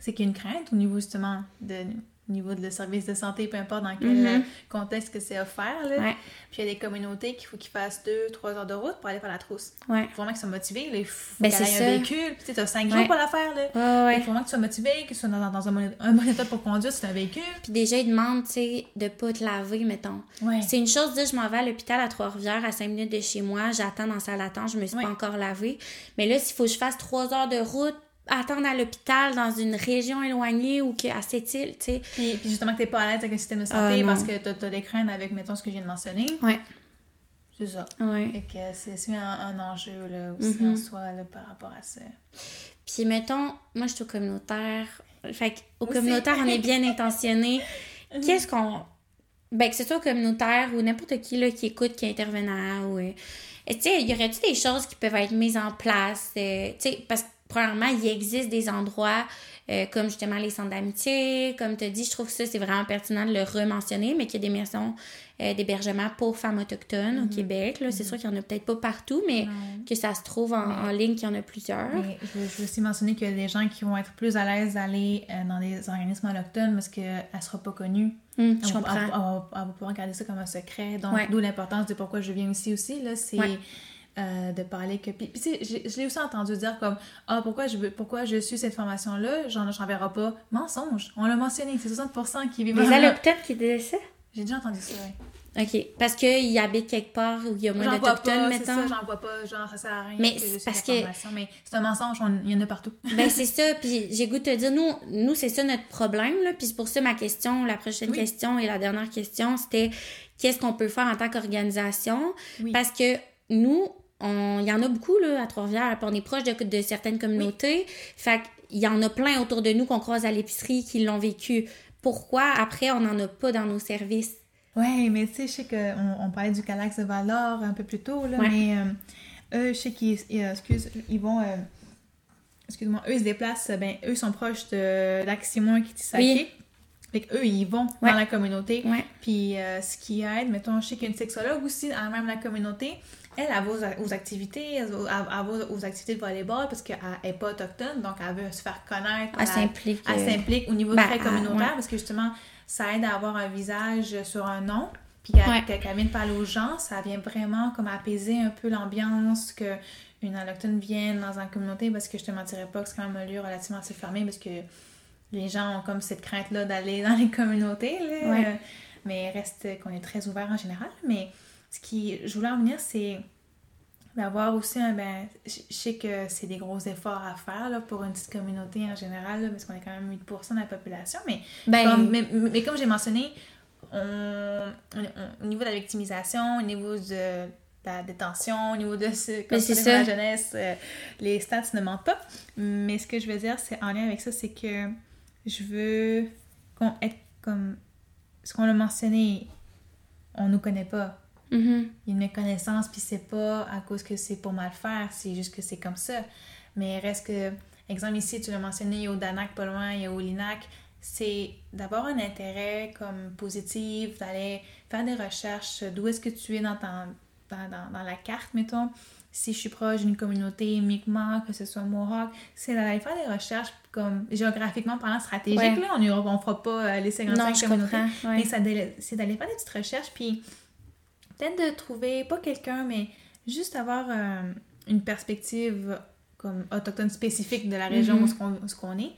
c'est qu'il y a une crainte au niveau justement de au niveau de le service de santé, peu importe dans quel Mhm. euh, contexte que c'est offert. Là. Ouais. Puis il y a des communautés qu'il faut qu'ils fassent deux, trois heures de route pour aller faire la trousse. Ouais. Il faut vraiment qu'ils soient motivés. Là. Il faut Ben, c'est ait un véhicule. Puis tu as cinq jours pour la faire. Là. Il faut vraiment que tu sois motivé, que tu sois dans, dans un, un bon état pour conduire as un véhicule. Puis déjà, ils demandent, tu sais, de pas te laver, mettons. C'est une chose de dire, je m'en vais à l'hôpital à Trois-Rivières, à 5 minutes de chez moi, j'attends dans la salle d'attente, je me suis pas encore lavée. Mais là, s'il faut que je fasse 3 heures de route, attendre à l'hôpital dans une région éloignée ou que à cette île, tu sais. Puis, puis justement que tu n'es pas à l'aise avec le système de Ah, santé parce que tu as, des craintes avec, mettons, ce que je viens de mentionner. Ouais. C'est ça. Ouais. Fait que c'est un, un enjeu là, aussi Mhm. en soi là, par rapport à ça. Puis mettons, moi je suis au communautaire. Fait qu'au communautaire, on est bien intentionné. [LAUGHS] Qu'est-ce qu'on. Ben, que ce soit au communautaire ou n'importe qui là, qui écoute, qui est intervenant ou. euh, Tu sais, y aurait-tu des choses qui peuvent être mises en place? euh, tu sais, parce que premièrement, il existe des endroits euh, comme justement les centres d'amitié. Comme tu as dit, je trouve que ça, c'est vraiment pertinent de le rementionner, mais qu'il y a des maisons euh, d'hébergement pour femmes autochtones au Québec. Là. C'est sûr qu'il n'y en a peut-être pas partout, mais Non. que ça se trouve en, en ligne, qu'il y en a plusieurs. Mais je, veux- je veux aussi mentionner qu'il y a des gens qui vont être plus à l'aise d'aller euh, dans des organismes autochtones parce qu'elle ne sera pas connue. Elle je va- comprends. Elle, va- pouvoir garder ça comme un secret. Donc, Ouais. d'où l'importance de pourquoi je viens ici aussi. Là, c'est Ouais. Euh, de parler que. Puis, puis tu sais, je, l'ai aussi entendu dire comme Ah, pourquoi je, veux- pourquoi je suis cette formation-là? J'en j'en verrai pas. Mensonge. On l'a mentionné. C'est 60% qui vivent Les allochtones qui disaient ça? J'ai déjà entendu ça, oui. OK. Parce qu'ils habitent quelque part où il y a moins d'Autochtones, pas, c'est ça, mettons. j'en vois pas, genre ça sert à rien Mais que je c'est suis parce que- mais c'est un mensonge, on- il y en a partout. [LAUGHS] ben, c'est ça. [LAUGHS] Puis j'ai goût de te dire, nous, nous c'est ça notre problème. Là. Puis c'est pour ça ma question, la prochaine Oui. question et la dernière question, c'était qu'est-ce qu'on peut faire en tant qu'organisation? Oui. Parce que nous, il y en a beaucoup là, à Trois-Rivières, on est proche de, de certaines communautés. Fait qu'il y en a plein autour de nous qu'on croise à l'épicerie qui l'ont vécu. Pourquoi après on n'en a pas dans nos services? Ouais, mais tu sais, je sais qu'on on parlait du Calax de Val-d'Or un peu plus tôt, là, Ouais. mais euh, eux, je sais qu'ils euh, excuse, ils vont. euh, Excuse-moi, eux ils se déplacent, ben, eux sont proches de Lac-Simon qui Oui. Fait qu'eux, ils vont Ouais. dans la communauté. Puis euh, ce qui aide, mettons, je sais qu'il y a une sexologue aussi dans même la communauté. Elle, elle va aux, aux activités, elle, va- aux activités de volleyball parce qu'elle n'est pas autochtone, donc elle veut se faire connaître. Elle s'implique, Elle euh, s'implique au niveau ben, très communautaire ouais. parce que justement, ça aide à avoir un visage sur un nom. Puis qu'elle Ouais. qu'elle- qu'elle vienne parler aux gens, ça vient vraiment comme apaiser un peu l'ambiance, que une autochtone vienne dans une communauté parce que je te mentirais pas que c'est quand même un lieu relativement assez fermé parce que les gens ont comme cette crainte-là d'aller dans les communautés. Là. Ouais. Mais reste qu'on est très ouvert en général. Mais ce qui, je voulais en venir, c'est d'avoir aussi un ben je sais que c'est des gros efforts à faire là, pour une petite communauté en général là, parce qu'on est quand même 8% de la population mais Ben- comme, mais, mais comme j'ai mentionné on, on- au niveau de la victimisation au niveau de la détention au niveau de ce comme sur ça. la jeunesse euh, les stats ne mentent pas. Mais ce que je veux dire c'est en lien avec ça c'est que je veux qu'on être comme ce qu'on a mentionné on nous connaît pas Mhm. il y a une méconnaissance, puis c'est pas à cause que c'est pour mal faire, c'est juste que c'est comme ça. Mais reste que, exemple ici, tu l'as mentionné, il y a au Danac pas loin, il y a au Linac, c'est d'avoir un intérêt comme positif, d'aller faire des recherches, d'où est-ce que tu es dans, ta- dans, dans, dans la carte, mettons. Si je suis proche d'une communauté Mi'kmaq, que ce soit Mohawk, c'est d'aller faire des recherches comme géographiquement parlant stratégiques. Ouais. Là, on ne on fera pas euh, les 55 Non, communautés. ouais. Mais c'est d'aller faire des petites recherches, puis peut-être de trouver, pas quelqu'un, mais juste avoir euh, une perspective comme autochtone spécifique de la région où ce qu'on où qu'on est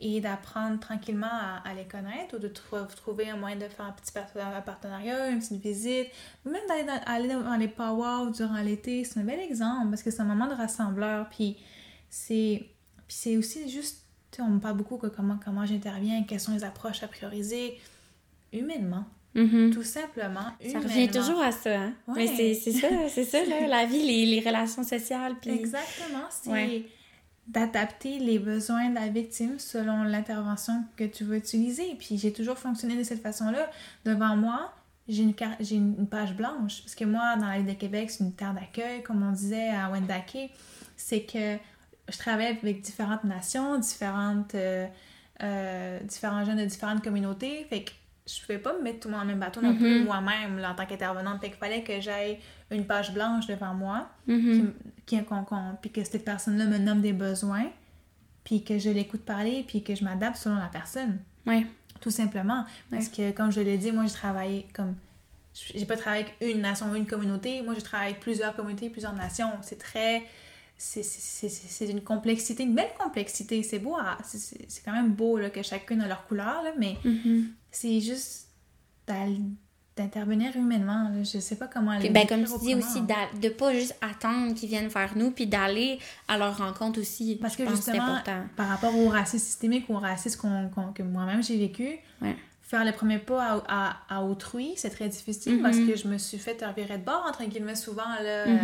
et d'apprendre tranquillement à, à les connaître ou de trou- trouver un moyen de faire un petit partenariat, une petite visite, ou même d'aller dans, aller dans les powwows durant l'été. C'est un bel exemple parce que c'est un moment de rassembleur. Puis c'est c'est aussi juste, tu sais, on me parle beaucoup que comment, comment j'interviens, quelles sont les approches à prioriser humainement. Mhm. Tout simplement. Ça revient toujours à ça, hein? Ouais. Mais c'est ça, c'est ça, là, la vie, les, les relations sociales, puis... Exactement. C'est Ouais. d'adapter les besoins de la victime selon l'intervention que tu veux utiliser. Puis j'ai toujours fonctionné de cette façon-là. Devant moi, j'ai une, j'ai une page blanche. Parce que moi, dans la ville de Québec, c'est une terre d'accueil, comme on disait à Wendake. C'est que je travaille avec différentes nations, différentes, euh, euh, différents jeunes de différentes communautés. Fait que je pouvais pas me mettre tout le monde dans le même bateau non plus Mhm. moi-même en tant qu'intervenante. Fait qu'il fallait que j'aille une page blanche devant moi Mhm. qui, qui- qu'on- puis que cette personne-là me nomme des besoins, puis que je l'écoute parler, puis que je m'adapte selon la personne, Ouais. tout simplement. Parce que, comme je l'ai dit, moi, j'ai travaillé comme... J'ai pas travaillé avec une nation ou une communauté, moi, je travaille avec plusieurs communautés, plusieurs nations. C'est très... C'est une complexité, une belle complexité. C'est beau, à- c'est- c'est c'est quand même beau là, que chacune a leur couleur, là, mais Mhm. C'est juste d'intervenir humainement. Là. Je sais pas comment Puis, ben, comme tu dis aussi, de pas juste attendre qu'ils viennent vers nous, puis d'aller à leur rencontre aussi. Parce Je que pense justement, important. par rapport au racisme systémique ou au racisme que moi-même j'ai vécu, Ouais. Faire le premier pas à, à- à autrui, c'est très difficile Mhm. parce que je me suis fait revirer de bord, entre guillemets, souvent. Là, Mhm.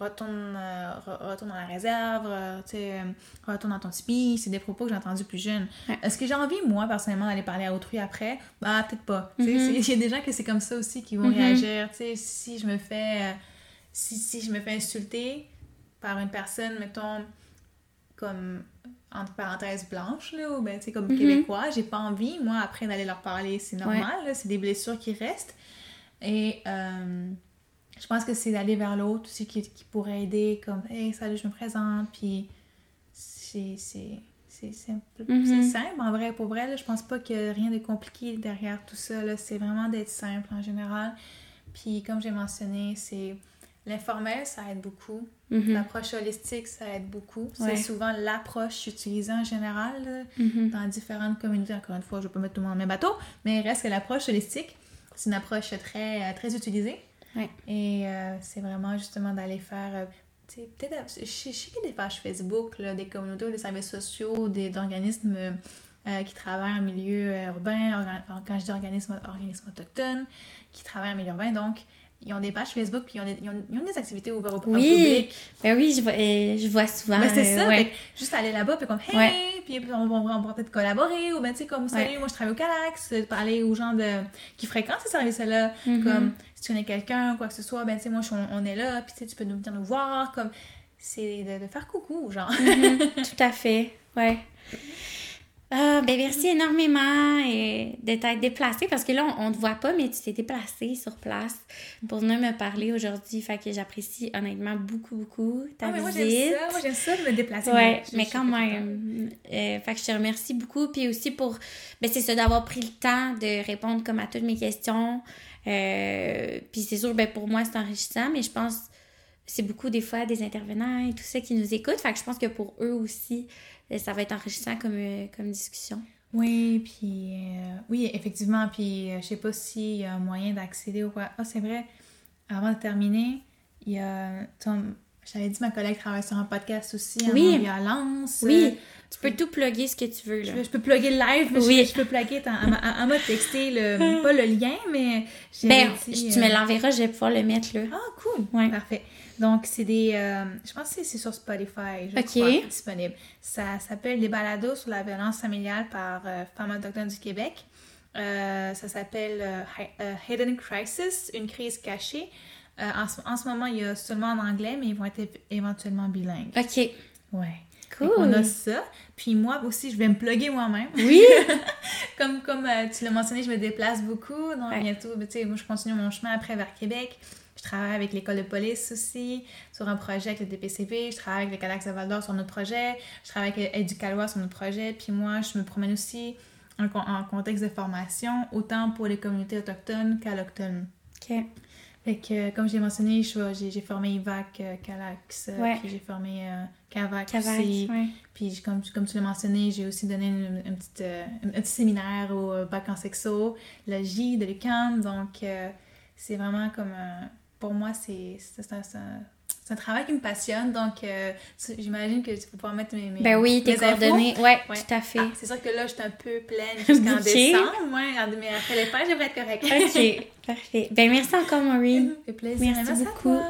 euh, retourne, euh, re- retourne dans la réserve, euh, tu sais, retourne dans ton tipi. C'est des propos que j'ai entendus plus jeune. Ouais. Est-ce que j'ai envie, moi, personnellement, d'aller parler à autrui après? Bah, peut-être pas. Mhm. c'est- [LAUGHS] Il y a des gens que c'est comme ça aussi qui vont Mhm. réagir. Tu sais, si je me fais... si, si je me fais insulter par une personne, mettons, comme entre parenthèses blanches, là, ou ben, tu sais, comme Mhm. québécois, j'ai pas envie, moi, après d'aller leur parler. C'est normal, là, c'est des blessures qui restent. Et euh, je pense que c'est d'aller vers l'autre aussi qui, qui pourrait aider, comme Hey, salut, je me présente, puis c'est c'est- c'est simple. Mhm. C'est simple, en vrai, pour vrai, là, je pense pas qu'il y a rien de compliqué derrière tout ça. C'est vraiment d'être simple en général. Puis comme j'ai mentionné, c'est l'informel, ça aide beaucoup. Mhm. L'approche holistique, ça aide beaucoup. Ouais. C'est souvent l'approche utilisée en général là, Mhm. dans différentes communautés. Encore une fois, je ne vais pas mettre tout le monde dans le même bateau, mais il reste que l'approche holistique, c'est une approche très, euh, très utilisée. Ouais. Et euh, c'est vraiment justement d'aller faire. euh, peut-être. Je sais qu'il y a des pages Facebook, là, des communautés des services sociaux, des d'organismes euh, qui travaillent en milieu urbain, quand je dis organisme, organisme autochtone, qui travaillent en milieu urbain, donc ils ont des pages Facebook, puis ils ont ils ont- des activités ouvertes au, au Oui, public. ben oui, je vois, je vois souvent. Ben, c'est euh, ça, ouais. fait juste aller là-bas, puis comme hey, Ouais. puis on va, on va peut-être collaborer, ou ben tu sais, comme salut, Ouais. moi je travaille au Calax, euh, parler aux gens de, qui fréquentent ces services-là, Mhm. comme si tu connais quelqu'un, quoi que ce soit, ben tu sais, moi je on, on est là, puis tu peux nous venir nous voir, comme c'est de, de faire coucou gens. Mhm, [LAUGHS] tout à fait, ouais. Ah, ben merci énormément euh, de t'être déplacé parce que là, on, on te voit pas, mais tu t'es déplacé sur place pour venir me parler aujourd'hui. Fait que j'apprécie honnêtement beaucoup, beaucoup ta Ah, mais moi visite. j'aime ça, moi j'aime ça de me déplacer. Ouais, Je- mais quand même. Euh, fait que je te remercie beaucoup. Puis aussi pour. Ben, c'est ça, d'avoir pris le temps de répondre comme à toutes mes questions. Euh, puis c'est sûr, ben, pour moi, c'est enrichissant, mais je pense c'est beaucoup des fois des intervenants et tout ça qui nous écoutent. Fait que je pense que pour eux aussi, euh, ça va être enrichissant comme, euh, comme discussion. Oui, puis euh, oui, effectivement, puis euh, je sais pas s'il y a un moyen d'accéder au quoi. Ah, c'est vrai, avant de terminer, il y a J'avais dit, ma collègue travaille sur un podcast aussi, Oui. en violence. Oui, tu peux tout plugger ce que tu veux, là. Je, je peux plugger le live, mais Oui. je, je peux plugger, elle m'a- texté, le, [LAUGHS] pas le lien, mais j'ai Ben, dit, tu me euh, l'enverras, je vais pouvoir le mettre, là. Ah, cool. Ouais. Parfait. Donc, c'est des. euh, je pense que c'est sur Spotify, je Ok. crois, disponible. Ça s'appelle Les balados sur la violence familiale par euh, Femmes autochtones du Québec. Euh, ça s'appelle euh, Hi- euh, Hidden Crisis, une crise cachée. Euh, en, ce, en ce moment, il y a seulement en anglais, mais ils vont être éventuellement bilingues. OK. Ouais. Cool. On a ça. Puis moi aussi, je vais me plugger moi-même. Oui. [LAUGHS] comme comme euh, tu l'as mentionné, je me déplace beaucoup. Donc Ouais. bientôt, ben, tu sais, moi je continue mon chemin après vers Québec. Je travaille avec l'école de police aussi sur un projet avec le DPCP. Je travaille avec le Calax de Val d'Or sur notre projet. Je travaille avec Éducalois sur notre projet. Puis moi, je me promène aussi en, en contexte de formation, autant pour les communautés autochtones qu'allochtones. OK. Fait que, euh, comme j'ai mentionné, j'ai j'ai formé IVAC, euh, Calax, euh, Ouais. puis j'ai formé euh, Cavac, Cavac, aussi. ouais. Puis comme, comme tu l'as mentionné, j'ai aussi donné une, une petite, euh, un petit séminaire au bac en sexo, le J de l'UQAM. Donc, c'est vraiment comme Pour moi, c'est c'est- un, travail qui me passionne. Donc, euh, j'imagine que tu peux pouvoir mettre mes, mes Ben oui, tes coordonnées. Ouais, Ouais. tout à fait. Ah, c'est sûr que là, je suis un peu pleine [LAUGHS] jusqu'en décembre. Ouais, mais après les fêtes, j'aimerais être correcte. OK, parfait. Ben merci encore, Maureen. [LAUGHS] Ça fait plaisir. Merci beaucoup.